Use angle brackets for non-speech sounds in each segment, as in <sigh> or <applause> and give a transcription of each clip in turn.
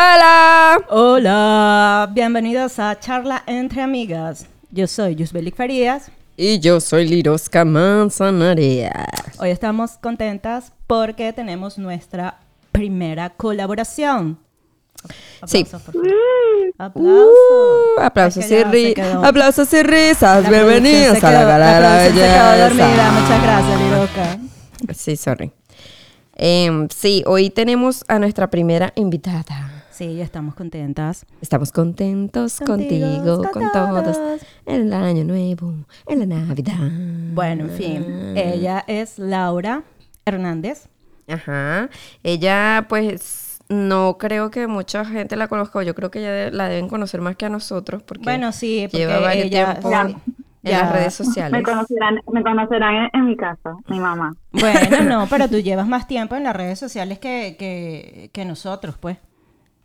Hola. Hola, bienvenidos a Charla entre Amigas. Yo soy Yusbelik Farías. Y yo soy Liroska Manzanares. Hoy estamos contentas porque tenemos nuestra primera colaboración. Sí. Aplausos, por favor. Uh, Aplausos. aplausos, Es que y aplausos y risas. la Bienvenidos a la gala de la belleza. Muchas gracias, Liroka. Sí, sorry. Em, sí, hoy tenemos a nuestra primera invitada. Sí, ya estamos contentas. Estamos contentos contigo, Contigo, con con todos. todos. En el año nuevo, en la Navidad. Bueno, en fin, ella es Laura Hernández. Ajá. Ella, pues, no creo que mucha gente la conozca. Yo creo que de- la deben conocer más que a nosotros. Porque Bueno, sí, porque lleva varios ella tiempo en ya- las redes sociales. Me conocerán, me conocerán en, en mi casa, mi mamá. Bueno, <laughs> no, pero tú llevas más tiempo en las redes sociales que, que, que nosotros, pues.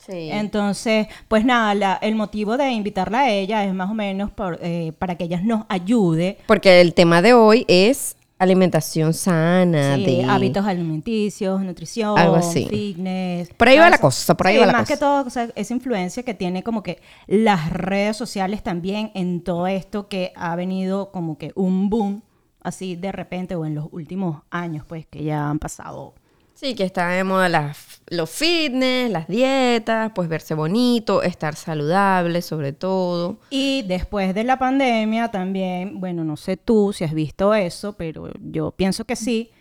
Sí. Entonces, pues nada, la- el motivo de invitarla a ella es más o menos por, eh, para que ella nos ayude. Porque el tema de hoy es alimentación sana, sí, de hábitos alimenticios, nutrición, Algo así. fitness. Por ahí va la cosa, por ahí Sí, va la más cosa. que todo, o sea, esa influencia que tiene como que las redes sociales también en todo esto que ha venido como que un boom así de repente o en los últimos años, pues que ya han pasado. Sí, que está de moda las, los fitness, las dietas, pues verse bonito, estar saludable sobre todo. Y después de la pandemia también, bueno, no sé tú si has visto eso, pero yo pienso que sí,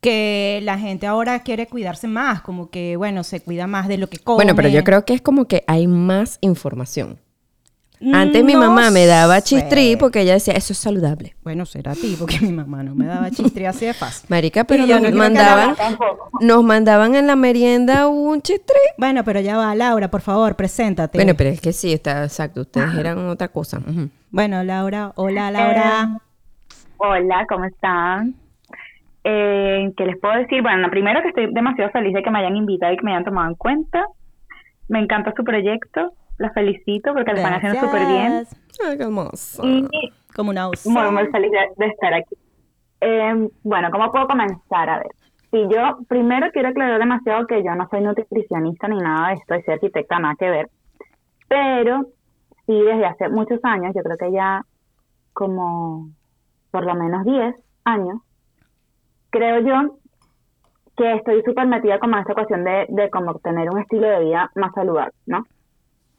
que la gente ahora quiere cuidarse más, como que, bueno, se cuida más de lo que come. Bueno, pero yo creo que es como que hay más información. Antes mi mamá me daba sé. chistrí porque ella decía, eso es saludable. Bueno, será a ti, porque mi mamá no me daba chistri así de fácil. Marica, pero nos no mandaban, nos mandaban en la merienda un chistrí. Bueno, pero ya va, Laura, por favor, preséntate. Bueno, pero es que sí, está exacto. Ustedes eran otra cosa. Bueno, Laura, hola, Laura. Hola, ¿cómo están? Eh, ¿Qué les puedo decir? Bueno, primero que estoy demasiado feliz de que me hayan invitado y que me hayan tomado en cuenta. Me encanta su proyecto. La felicito porque lo están haciendo súper bien. Ay, qué. Y Como una osa. muy, muy feliz de, de estar aquí. Eh, bueno, ¿cómo puedo comenzar? A ver. Si yo primero quiero aclarar demasiado que yo no soy nutricionista ni nada de esto, soy arquitecta, nada que ver. Pero sí, desde hace muchos años, yo creo que ya como por lo menos 10 años, creo yo que estoy súper metida como en esta ecuación de, de como tener un estilo de vida más saludable, ¿no?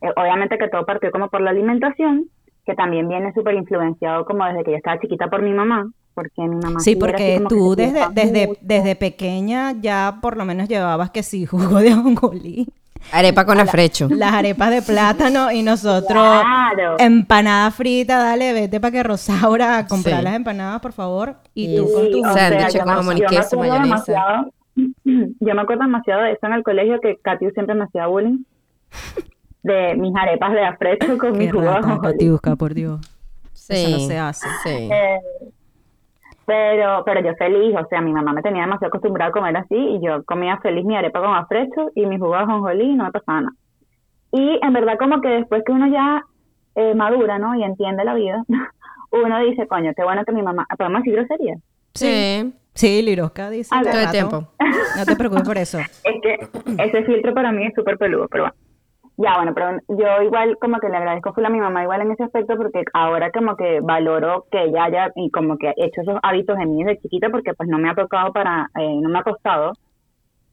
Eh, obviamente que todo partió como por la alimentación, que también viene súper influenciado como desde que yo estaba chiquita por mi mamá, porque mi mamá... Sí, porque tú desde, desde, mucho. desde pequeña ya por lo menos llevabas que sí, <laughs> jugo de ajonjolí, Arepa con afrecho. las arepas de plátano y nosotros Claro. empanada frita, dale, vete para que Rosaura a comprar Sí. las empanadas, por favor, y tú con tu o sea, sándwich yo con me- jamón y queso, acuerdo mayonesa. demasiado- <clears throat> Yo me acuerdo demasiado de eso en el colegio, que Katy siempre me hacía bullying. De mis arepas de afrecho <laughs> con Qué mis jugos de por Dios. Sí. Eso no se hace. Sí. Eh, pero, pero yo feliz, o sea, mi mamá me tenía demasiado acostumbrada a comer así y yo comía feliz mi arepa con afrecho y mis jugos de ajonjolí y no me pasaba nada. Y en verdad como que después que uno ya eh, madura, ¿no? Y entiende la vida, <laughs> uno dice, coño, qué bueno que mi mamá... ¿Podemos decir grosería? Sí. Sí, Liroska dice Todo el tiempo. No te preocupes por eso. <laughs> Es que ese filtro para mí es súper peludo, pero bueno. Ya, bueno, pero yo igual como que le agradezco full a mi mamá igual en ese aspecto porque ahora como que valoro que ella haya y como que he hecho esos hábitos en mí desde chiquita porque pues no me ha tocado para, eh, no me ha costado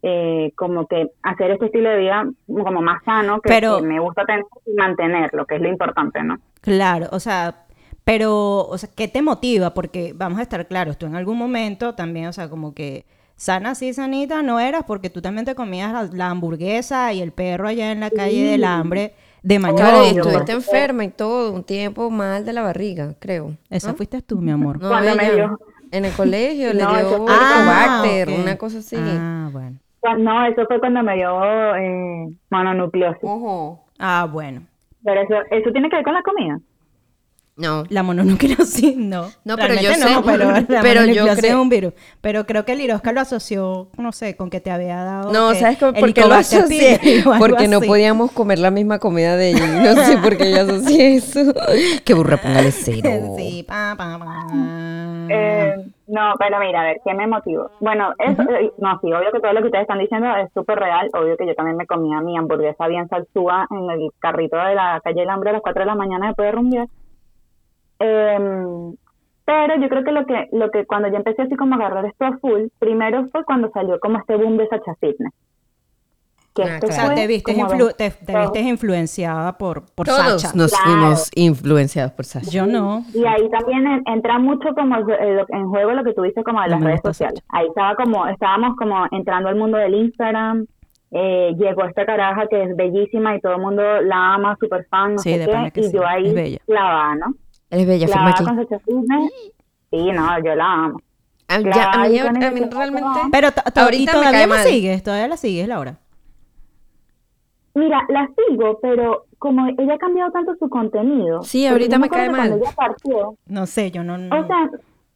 eh, como que hacer este estilo de vida como más sano que, Pero- que me gusta tener y mantenerlo, que es lo importante, ¿no? Claro, o sea, pero, o sea, ¿qué te motiva? Porque vamos a estar claros, tú en algún momento también, o sea, como que sana así, sanita, no eras porque tú también te comías la, la hamburguesa y el perro allá en la calle del hambre de mañana. Claro, y estuviste enferma y todo, un tiempo mal de la barriga, creo. Esa fuiste tú, mi amor. No, Cuando me dio- En el colegio le dio eso fue- helicobacter, ok. una cosa así. Ah, bueno. No, eso fue cuando me dio eh, mononucleosis. Ojo. Ah, bueno. Pero eso, eso tiene que ver con la comida. No. La mononucleosis no. No, pero yo Realmente sé- no, pero la <laughs> pero yo creo- es un virus. Pero creo que el Irosca lo asoció, no sé, con que te había dado No, ¿sabes cómo- por qué lo asocié? Porque no así. podíamos comer la misma comida de ella. No sé por qué yo asocié eso. <laughs> Qué burra, póngale cero. Sí, pa, pa, pa. Eh, no, pero mira, a ver, ¿qué me motivó? Bueno, eso, eh, no, sí, obvio que todo lo que ustedes están diciendo es súper real. Obvio que yo también me comía mi hamburguesa bien salsúa en el carrito de la calle del hambre a las 4 de la mañana después de rumbear. Em, pero yo creo que lo que lo que cuando yo empecé así como a agarrar esto a full, primero fue cuando salió como este boom de Sacha Fitness. Que Ah, esto O sea, claro. te viste, influ- dos- te, te dos- viste influenciada por, por Todos Sacha. nos Claro. fuimos influenciados por Sasha. Yo no. Y ahí también en- entra mucho como el en juego lo que tú dices como de las redes sociales. Ahí estaba como, estábamos como entrando al mundo del Instagram, eh, llegó esta caraja que es bellísima y todo el mundo la ama, super fan, no Sí, sé de qué, que y sí, yo ahí clavada, ¿no? Eres bella, firma aquí. con. Sí, no, yo la amo. A, ya, a mí, a mí realmente... Pero Ahorita todavía la sigues, todavía la sigues, Laura. Mira, la sigo, pero como ella ha cambiado tanto su contenido. Sí, ahorita me cae mal. ella partió, No sé, yo no. no- O sea,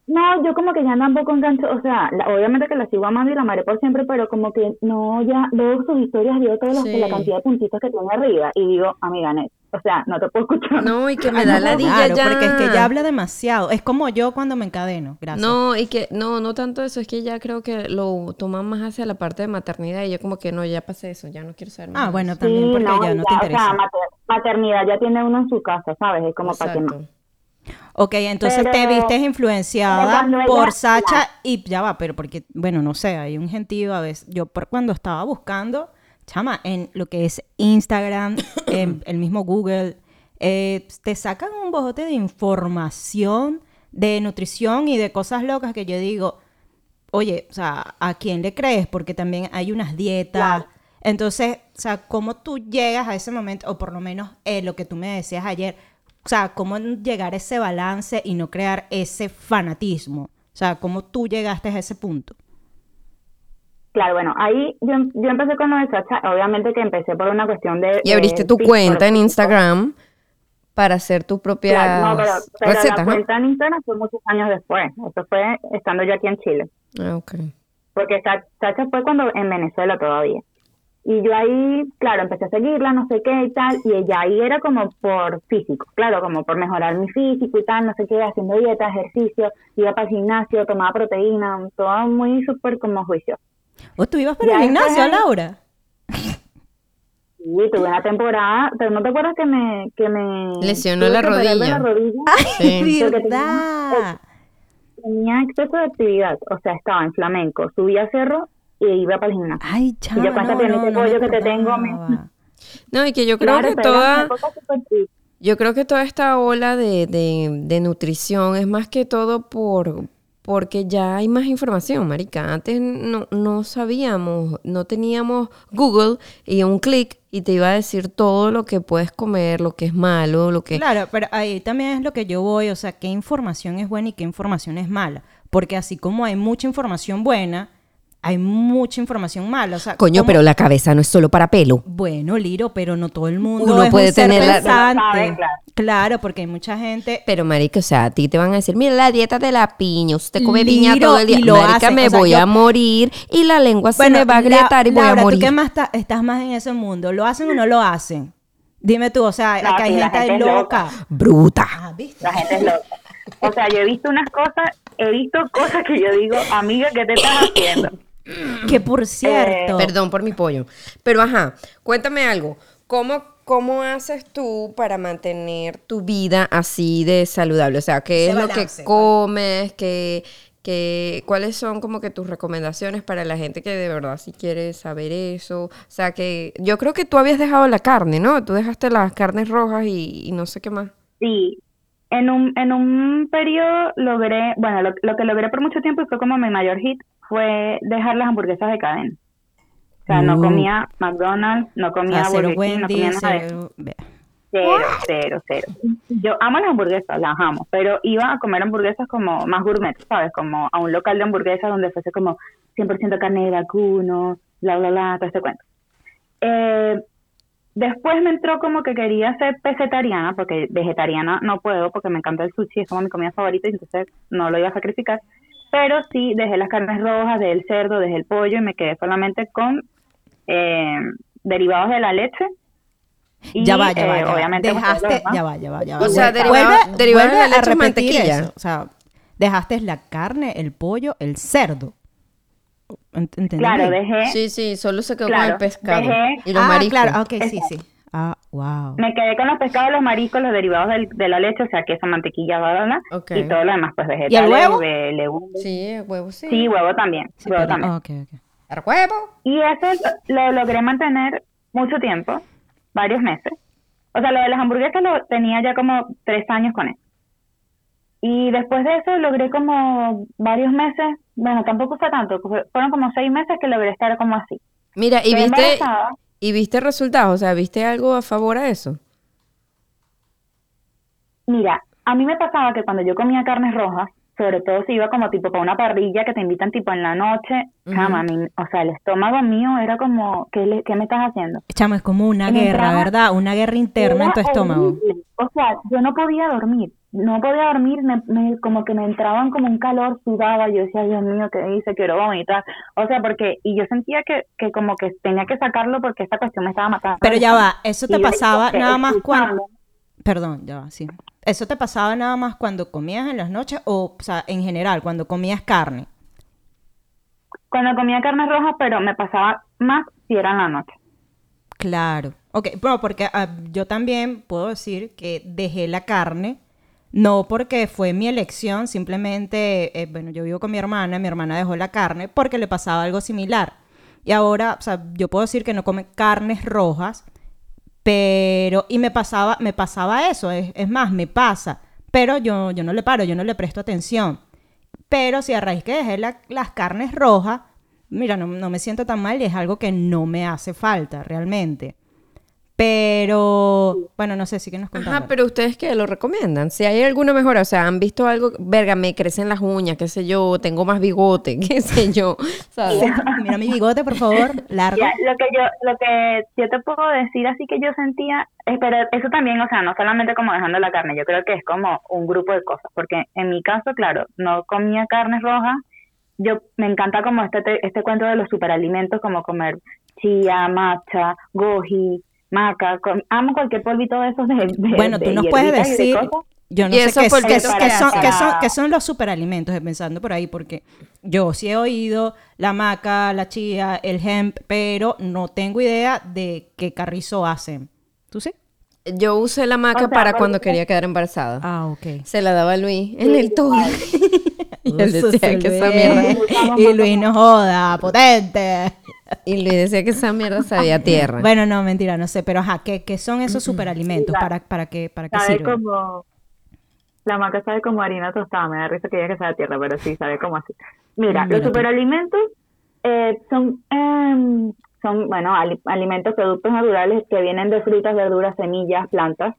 no, yo como que ya tampoco engancho, o sea, la- obviamente que la sigo amando y la amaré por siempre, pero como que no, ya veo sus historias, veo toda la, Sí. la cantidad de puntitos que tiene arriba y digo, amiga, Net, o sea, no te puedo escuchar. No, y que <laughs> me Ay, da no, la claro, ya. porque es que ella habla demasiado. Es como yo cuando me encadeno. Gracias. No, y que no, no tanto eso, es que ya creo que lo toman más hacia la parte de maternidad y yo como que no, ya pasé eso, ya no quiero saber más. Ah, bueno, también Sí, porque no, ya no te o sea, interesa. mater- maternidad ya tiene uno en su casa, ¿sabes? Es como para que. Exacto. Ok, entonces te Pero- vistes pero influenciada por Sacha y ya va, pero porque, bueno, no sé, hay un gentío a veces. Yo por cuando estaba buscando, chama, en lo que es Instagram, <coughs> en el mismo Google, eh, te sacan un bojote de información de nutrición y de cosas locas que yo digo, oye, o sea, ¿a quién le crees? Porque también hay unas dietas. Entonces, o sea, ¿cómo tú llegas a ese momento, o por lo menos eh, lo que tú me decías ayer, o sea, cómo llegar a ese balance y no crear ese fanatismo? O sea, ¿cómo tú llegaste a ese punto? Claro, bueno, ahí yo, yo empecé con lo de Sacha, obviamente que empecé por una cuestión de... Y abriste de tu cuenta en Instagram para hacer tus propias Claro, no, pero, pero recetas, la ¿no? cuenta en Instagram fue muchos años después, eso fue estando yo aquí en Chile. Ah, ok. porque Sa- Sacha fue cuando en Venezuela todavía. Y yo ahí, claro, empecé a seguirla, no sé qué y tal, y ella ahí era como por físico, claro, como por mejorar mi físico y tal, no sé qué, haciendo dieta, ejercicio, iba para el gimnasio, tomaba proteína, todo muy súper como juicio. ¿O tú ibas para el gimnasio, Laura? Y tuve una temporada, pero no te acuerdas que me... Que me Lesionó la de la rodilla. rodilla? Sí. ¿Verdad? Tenía exceso de actividad, o sea, estaba en flamenco, subía cerro y iba para el gimnasio. Ay, chama, yo cuánta no, no, pollo que te tengo. No, y que yo creo Claro, que toda... Yo creo que toda esta ola de, de, de nutrición es más que todo por porque ya hay más información, marica. Antes no, no sabíamos, no teníamos Google y un clic y te iba a decir todo lo que puedes comer, lo que es malo, lo que... Claro, pero ahí también es lo que yo voy, o sea, qué información es buena y qué información es mala. Porque así como hay mucha información buena, hay mucha información mala. O sea, Coño, pero la cabeza no es solo para pelo. Bueno, Liro, pero no todo el mundo Uno es un puede ser tener la- pensante. No sabe, claro. Claro, porque hay mucha gente... Pero, marica, o sea, a ti te van a decir, mira la dieta de la piña, usted come piña Liro, todo el día. lo marica, hacen, me o sea, voy yo- a morir y la lengua se me va a agrietar y voy Laura, a morir. ¿tú qué más estás más en ese mundo? ¿Lo hacen o no lo hacen? Dime tú, o sea, No, acá hay gente, gente es loca. loca. Bruta. Ah, ¿viste? La gente es loca. O sea, yo he visto unas cosas, he visto cosas que yo digo, amiga, ¿qué te estás haciendo? Que por cierto... Perdón por mi pollo. Pero ajá, cuéntame algo. ¿Cómo, ¿Cómo haces tú para mantener tu vida así de saludable? O sea, ¿qué es lo que comes? ¿Qué, qué- ¿Cuáles son como que tus recomendaciones para la gente que de verdad sí quiere saber eso? O sea, que yo creo que tú habías dejado la carne, ¿no? Tú dejaste las carnes rojas y, y no sé qué más. Sí, en un, en un periodo logré, bueno, lo, lo que logré por mucho tiempo y fue como mi mayor hit, fue dejar las hamburguesas de cadena. O sea, no comía McDonald's, no comía cero Burger King, no comía nada cero... Cero, cero, cero. Yo amo las hamburguesas, las amo, pero iba a comer hamburguesas como más gourmet, ¿sabes? Como a un local de hamburguesas donde fuese como 100% carne de vacuno, bla, bla, bla, todo este cuento. Eh, después me entró como que quería ser vegetariana, porque vegetariana no puedo, porque me encanta el sushi, es como mi comida favorita, y entonces no lo iba a sacrificar. Pero sí, dejé las carnes rojas, dejé el cerdo, dejé el pollo y me quedé solamente con eh, derivados de la leche. Y, ya va, ya va, eh, ya va. obviamente, pues, Dejaste, ya va, ya va, ya va. O sea, Vuelve- derivado- vuelve- derivado de la leche mantequilla. eso. O sea, dejaste la carne, el pollo, el cerdo. Ent- ¿Entendí Claro, dejé, Sí, sí, solo se quedó con el pescado. dejé- Y los ah, mariscos. claro, ok, sí, sí. Ah, wow. me quedé con los pescados, los mariscos, los derivados del- de la leche, o sea, queso, mantequilla, bla, bla, bla, Ok. y todo lo demás, pues vegetales, huevo? de legumbres. Sí, huevo sí. Sí, huevo también, Sí, huevo pero- también. ah, ok, ok. El huevo. Y eso lo, lo logré mantener mucho tiempo, varios meses. O sea, lo de las hamburguesas lo tenía ya como tres años con eso. Y después de eso logré como varios meses, bueno, tampoco fue tanto, fue- fueron como seis meses que logré estar como así. Mira, y viste, embarazada. y viste resultados, o sea, ¿viste algo a favor a eso? Mira, a mí me pasaba que cuando yo comía carnes rojas, sobre todo si iba como tipo para una parrilla que te invitan tipo en la noche, Ujú. chama, o sea, el estómago mío era como, ¿qué, le- qué me estás haciendo? Chamo, es como una guerra, ¿verdad? Una guerra interna en tu estómago. horrible. O sea, yo no podía dormir. No podía dormir, me, me- como que me entraban como un calor, sudaba. Yo decía, Dios mío, ¿qué hice? Quiero vomitar. O sea, porque, y yo sentía que, que como que tenía que sacarlo porque esta cuestión me estaba matando. Pero ya va, eso te Y pasaba dije, nada más cuando... Perdón, ya va, sí. ¿Eso te pasaba nada más cuando comías en las noches o, o sea, en general, cuando comías carne? Cuando comía carnes rojas, pero me pasaba más si era en la noche. Claro. Ok, bueno, porque ah, yo también puedo decir que dejé la carne, no porque fue mi elección, simplemente, eh, bueno, yo vivo con mi hermana, mi hermana dejó la carne porque le pasaba algo similar. Y ahora, o sea, yo puedo decir que no come carnes rojas, pero, y me pasaba, me pasaba eso, es, más, me pasa, pero yo, yo no le paro, yo no le presto atención. Pero si a raíz que dejé la- las carnes rojas, mira, no, no me siento tan mal y es algo que no me hace falta realmente. Pero, bueno, no sé, sí que nos contando. Ajá, pero ustedes qué lo recomiendan? Si hay alguna mejora, o sea, han visto algo, verga, me crecen las uñas, qué sé yo, tengo más bigote, <laughs> qué sé yo, ¿sabes? Mira mi bigote, por favor, largo. Ya, lo que yo lo que yo te puedo decir así que yo sentía eh, pero eso también o sea no solamente como dejando la carne yo creo que es como un grupo de cosas porque en mi caso claro no comía carnes rojas yo me encanta como este te- este cuento de los superalimentos como comer chía matcha goji maca com- amo cualquier polvito de esos de, de- Bueno, tú de nos puedes decir, yo no Y sé qué, qué que son, qué son- qué son los superalimentos, pensando por ahí, porque yo sí he oído la maca, la chía, el hemp, pero no tengo idea de qué carrizo hacen. ¿Tú sí? Yo usé la maca O sea, para cuando quería quedar embarazada. Ah, ok. Se la daba a Luis en el tubo. <laughs> y él decía que esa Luis. mierda. Y Luis no joda, potente. Y Luis decía que esa mierda sabía a tierra. Bueno, no, mentira, no sé, pero ajá, ¿qué, qué son esos superalimentos? ¿Para, para qué, para qué sabe sirven? como la maca sabe como harina tostada me da risa que diga que sabe a tierra pero sí sabe como así mira los superalimentos eh, son em, son bueno ali- alimentos productos naturales que vienen de frutas verduras semillas plantas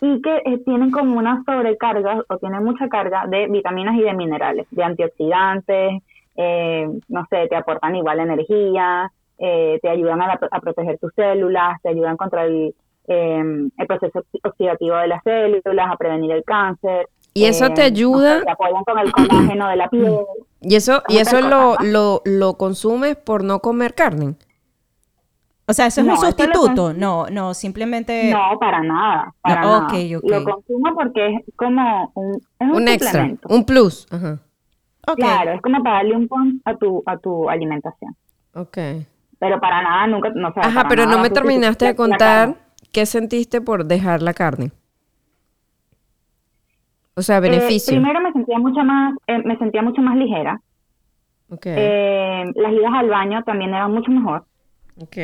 y que eh, tienen como una sobrecarga o tienen mucha carga de vitaminas y de minerales de antioxidantes eh, no sé te aportan igual energía eh, te ayudan a, la- a proteger tus células te ayudan contra el eh, el proceso oxi- oxidativo de las células, a prevenir el cáncer. ¿Y eso te no ayuda? sé, te apoyan con el colágeno de la piel. Y eso, y eso lo, cosas, lo, lo consumes por no comer carne. O sea, ¿eso es No, un sustituto? No, no, simplemente... No, para nada, para No, nada. ok, ok. Lo consumo porque es como un, es un, Un extra, suplemento. un plus. Ajá. Claro, es como para darle un punch a tu, a tu alimentación. Ok. Pero para nada, nunca, no sé. Ajá, pero nada no me terminaste de contar qué sentiste por dejar la carne. O sea, Eh, beneficio. primero me sentía mucho más, eh, me sentía mucho más ligera. Ok. Eh, las idas al baño también eran mucho mejor. ok.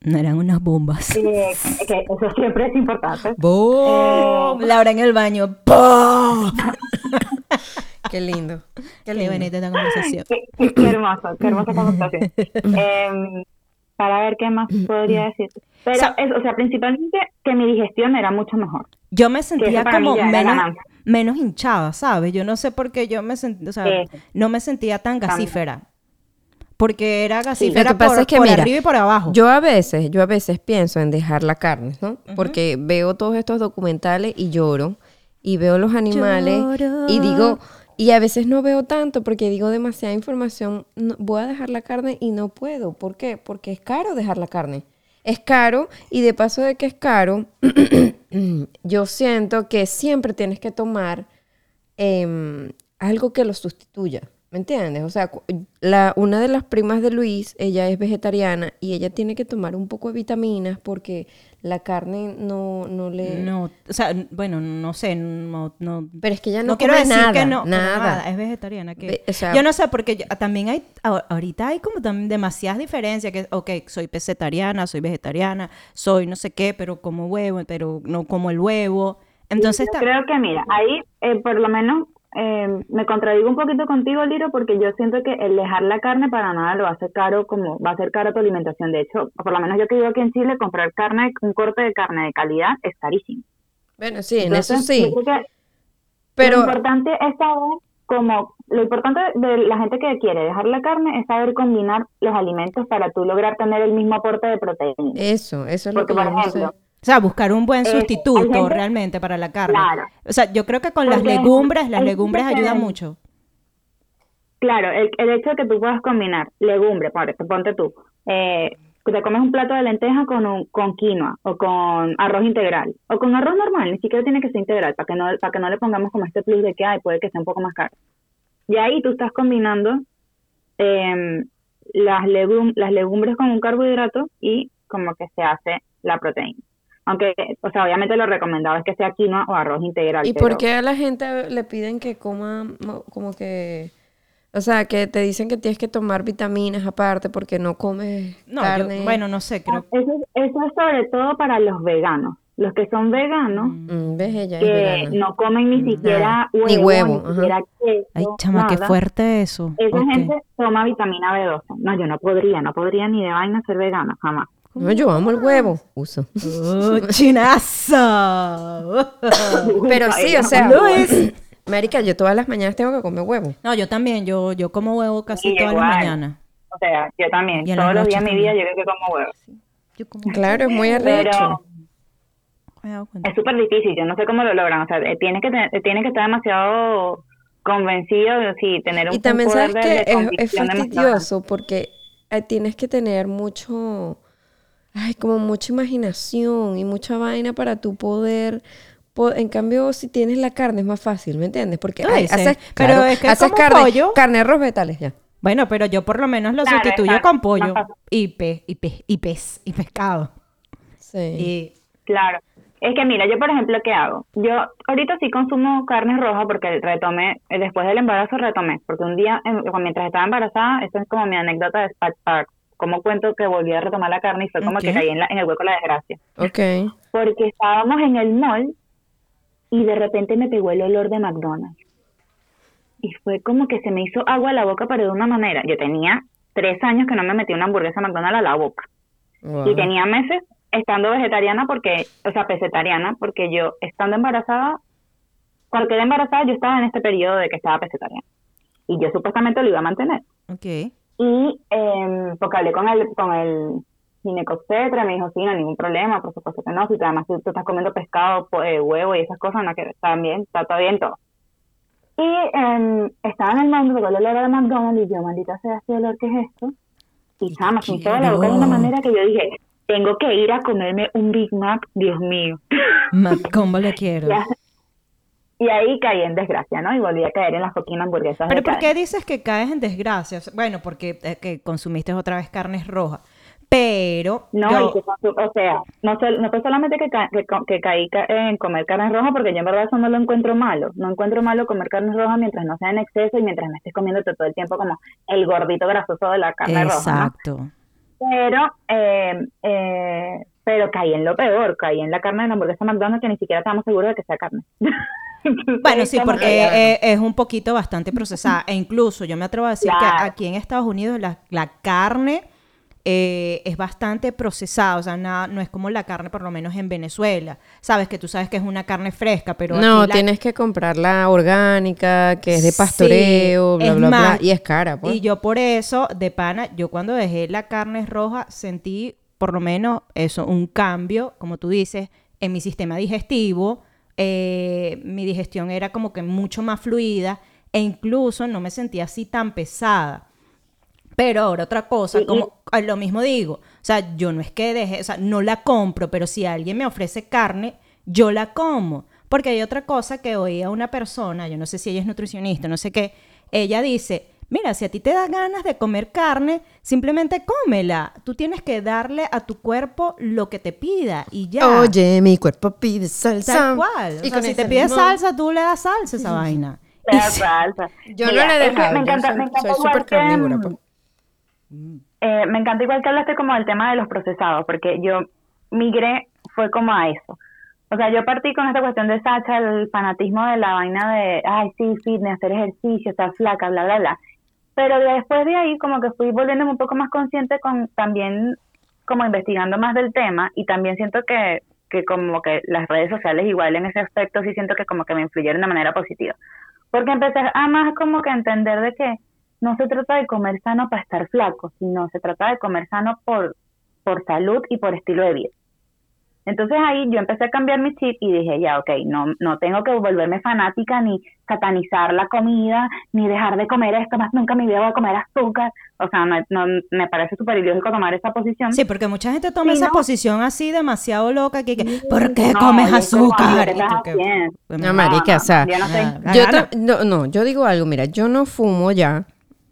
No eran unas bombas. Eh, que eso siempre es importante. ¡Boom! Laura en el baño. ¡Boom! <laughs> Qué lindo. Qué bonita esta conversación. Qué, qué- qué hermoso, qué hermosa conversación. <laughs> Em, para ver qué más podría decir. Pero, Sa- es, o sea, principalmente que mi digestión era mucho mejor. Yo me sentía como menos, menos hinchada, ¿sabes? Yo no sé por qué yo me sentía, o sea, Sí. no me sentía tan gasífera. Porque era gasífera Lo que pasa por, es que, por mira, arriba y por abajo. Yo a veces, yo a veces pienso en dejar la carne, ¿no? Porque veo todos estos documentales y lloro. Y veo los animales y digo, y a veces no veo tanto porque digo demasiada información. voy a dejar la carne y no puedo. ¿Por qué? Porque es caro dejar la carne. Es caro y de paso de que es caro, <clears throat> yo siento que siempre tienes que tomar em, algo que lo sustituya. ¿Me entiendes? O sea, cu- la, una de las primas de Luis, ella es vegetariana y ella tiene que tomar un poco de vitaminas porque la carne no, no le... No, o sea, bueno, no sé, no, no, Pero es que ella no, no quiero decir nada, que no, pero nada. es vegetariana. Que, Ve- o sea- yo no sé, porque yo- también hay, ahorita hay como también demasiadas diferencias, que, ok, soy pescetariana, soy vegetariana, soy no sé qué, pero como huevo, pero no como el huevo. Entonces, Yo creo que, mira, ahí eh, por lo menos eh, me contradigo un poquito contigo, Liro, porque yo siento que el dejar la carne para nada lo va a hacer caro, como va a ser caro tu alimentación. De hecho, por lo menos yo que vivo aquí en Chile, comprar carne, un corte de carne de calidad es carísimo. Bueno, sí, en eso sí. yo creo que Pero, lo importante es saber como lo importante de la gente que quiere dejar la carne es saber combinar los alimentos para tú lograr tener el mismo aporte de proteína. eso, eso es lo Porque, que por ejemplo, o sea, buscar un buen Eh, sustituto hay gente- realmente para la carne. Claro. O sea, yo creo que con las legumbres, las hay legumbres ayudan mucho. Claro, el, el hecho de que tú puedas combinar legumbre, ponte tú, eh, te comes un plato de lenteja con, un, con quinoa o con arroz integral o con arroz normal, ni siquiera tiene que ser integral para que no para que no le pongamos como este plus de que ay, puede que sea un poco más caro. Y ahí tú estás combinando em, las, legum las legumbres con un carbohidrato y como que se hace la proteína. Aunque, o sea, obviamente lo recomendado es que sea quinoa o arroz integral. ¿Y pero- por qué a la gente le piden que coma mo- como que... O sea, que te dicen que tienes que tomar vitaminas aparte porque no comes No, yo- carne. bueno, no sé, creo Eso, es- eso es sobre todo para los veganos. Los que son veganos, Mm, ¿Ves? Ella es que vegana. no comen ni siquiera Ni huevo, huevo, ni siquiera queso, Ay, chama, qué fuerte eso. Esa gente toma vitamina B12. No, yo no podría, no podría ni de vaina ser vegana, jamás. No, yo amo el huevo. Uso. ¡Oh, chinazo! <laughs> Pero sí, o sea, <clears throat> Marica, yo todas las mañanas tengo que comer huevo. No, yo también, yo, yo como huevo casi todas las mañanas. O sea, yo también. Y en Todos los días de mi vida yo creo que como huevo. Yo como Claro, es muy Pero arrecho. cuenta. es súper difícil. Yo no sé cómo lo logran. O sea, eh, tienes que, tienes que estar demasiado convencido de sí, tener un, Y también un poder sabes de- que de es, es fastidioso porque eh, tienes que tener mucho, ay, como mucha imaginación y mucha vaina para tu poder. po- En cambio, si tienes la carne es más fácil, ¿me entiendes? Porque ay, haces, pero claro, es que haces como carne, pollo- carne, arroz, vegetales, ya. Bueno, pero yo por lo menos lo Claro, sustituyo con pollo y pez, y pez, y pez, y pescado. Sí. Y Claro. Es que mira, yo por ejemplo, ¿qué hago? Yo ahorita sí consumo carne roja porque retomé, eh, después del embarazo retomé, porque un día, mientras estaba embarazada, esta es como mi anécdota de Spatch Park, como cuento que volví a retomar la carne y fue como que caí en, la- en el hueco de la desgracia. Ok. Porque estábamos en el mall y de repente me pegó el olor de McDonald's. Y fue como que se me hizo agua a la boca, pero de una manera. Yo tenía tres años que no me metí una hamburguesa McDonald's a la boca. Wow. Y tenía meses estando vegetariana porque, o sea, pescetariana, porque yo estando embarazada, cuando quedé embarazada yo estaba en este periodo de que estaba pescetariana. Y yo supuestamente lo iba a mantener. ok. Y eh, porque hablé con el, con el ginecobstetra, me dijo, sí, no hay ningún problema, por supuesto que no, si además tú, tú estás comiendo pescado, po- eh, huevo y esas cosas, no, que están bien, está todo bien todo. Y eh, estaba en el mundo, pegó el olor de McDonald's y yo, maldita sea este olor, ¿qué es esto? Y chama, me hizo la boca de una manera que yo dije, tengo que ir a comerme un Big Mac, Dios mío. Ma- ¿Cómo lo quiero? <laughs> Y ahí caí en desgracia, ¿no? Y volví a caer en las coquinas hamburguesas. Pero ¿por qué dices que caes en desgracia? Bueno, porque eh, que consumiste otra vez carnes rojas. Pero No, yo- y que consu- o sea, no, sol- no fue solamente que, ca- que, que caí ca- en comer carne roja, porque yo en verdad eso no lo encuentro malo. No encuentro malo comer carne roja mientras no sea en exceso y mientras no estés comiéndote todo el tiempo como el gordito grasoso de la carne roja. ¿no? Exacto. Pero, eh, eh, pero caí en lo peor, caí en la carne de la hamburguesa McDonald's que ni siquiera estábamos seguros de que sea carne. <laughs> Bueno, sí, porque que- eh, es un poquito bastante procesada. E incluso yo me atrevo a decir Claro. que aquí en Estados Unidos la, la carne eh, es bastante procesada, o sea, nada, no es como la carne, por lo menos en Venezuela. Sabes que tú sabes que es una carne fresca, pero No, aquí la- tienes que comprarla orgánica, que es de pastoreo, bla, bla, bla. más, Y es cara, pues. Y yo por eso, de pana, yo cuando dejé la carne roja sentí por lo menos eso, un cambio, como tú dices, en mi sistema digestivo. Eh, mi digestión era como que mucho más fluida e incluso no me sentía así tan pesada. Pero ahora otra cosa, como ah, lo mismo digo, o sea, yo no es que deje, o sea, no la compro, pero si alguien me ofrece carne, yo la como. Porque hay otra cosa que oí a una persona, yo no sé si ella es nutricionista, no sé qué, ella dice, mira, si a ti te da ganas de comer carne, simplemente cómela. Tú tienes que darle a tu cuerpo lo que te pida y ya. Oye, mi cuerpo pide salsa. Tal cual. O Y sea, si te pide limón. salsa, tú le das salsa a esa vaina. <laughs> Te da salsa. Yo no es que dejado, Me encanta, soy- me encanta soy igual súper que, carnívora, mm, pues. eh, me encanta igual que hablaste como del tema de los procesados, porque yo migré, fue como a eso. O sea, yo partí con esta cuestión de Sacha, el fanatismo de la vaina de, ay, sí, fitness, hacer ejercicio, estar flaca, bla, bla, bla. Pero después de ahí como que fui volviéndome un poco más consciente con también como investigando más del tema y también siento que, que como que las redes sociales igual en ese aspecto sí siento que como que me influyeron de manera positiva. Porque empecé a más como que entender de que no se trata de comer sano para estar flaco, sino se trata de comer sano por, por salud y por estilo de vida. Entonces ahí yo empecé a cambiar mi chip y dije, ya, ok, no, no tengo que volverme fanática ni satanizar la comida, ni dejar de comer esto, más nunca en mi vida voy a comer azúcar. O sea, no, no- me parece súper ilógico tomar esa posición. Sí, porque mucha gente toma Sí, esa ¿no? posición así demasiado loca que, que, ¿por qué No, comes azúcar? ¿qué Y tú estás que- haciendo? No, marica, o sea, yo no sé. Yo gana. ta- no, no, yo digo algo, mira, yo no fumo ya,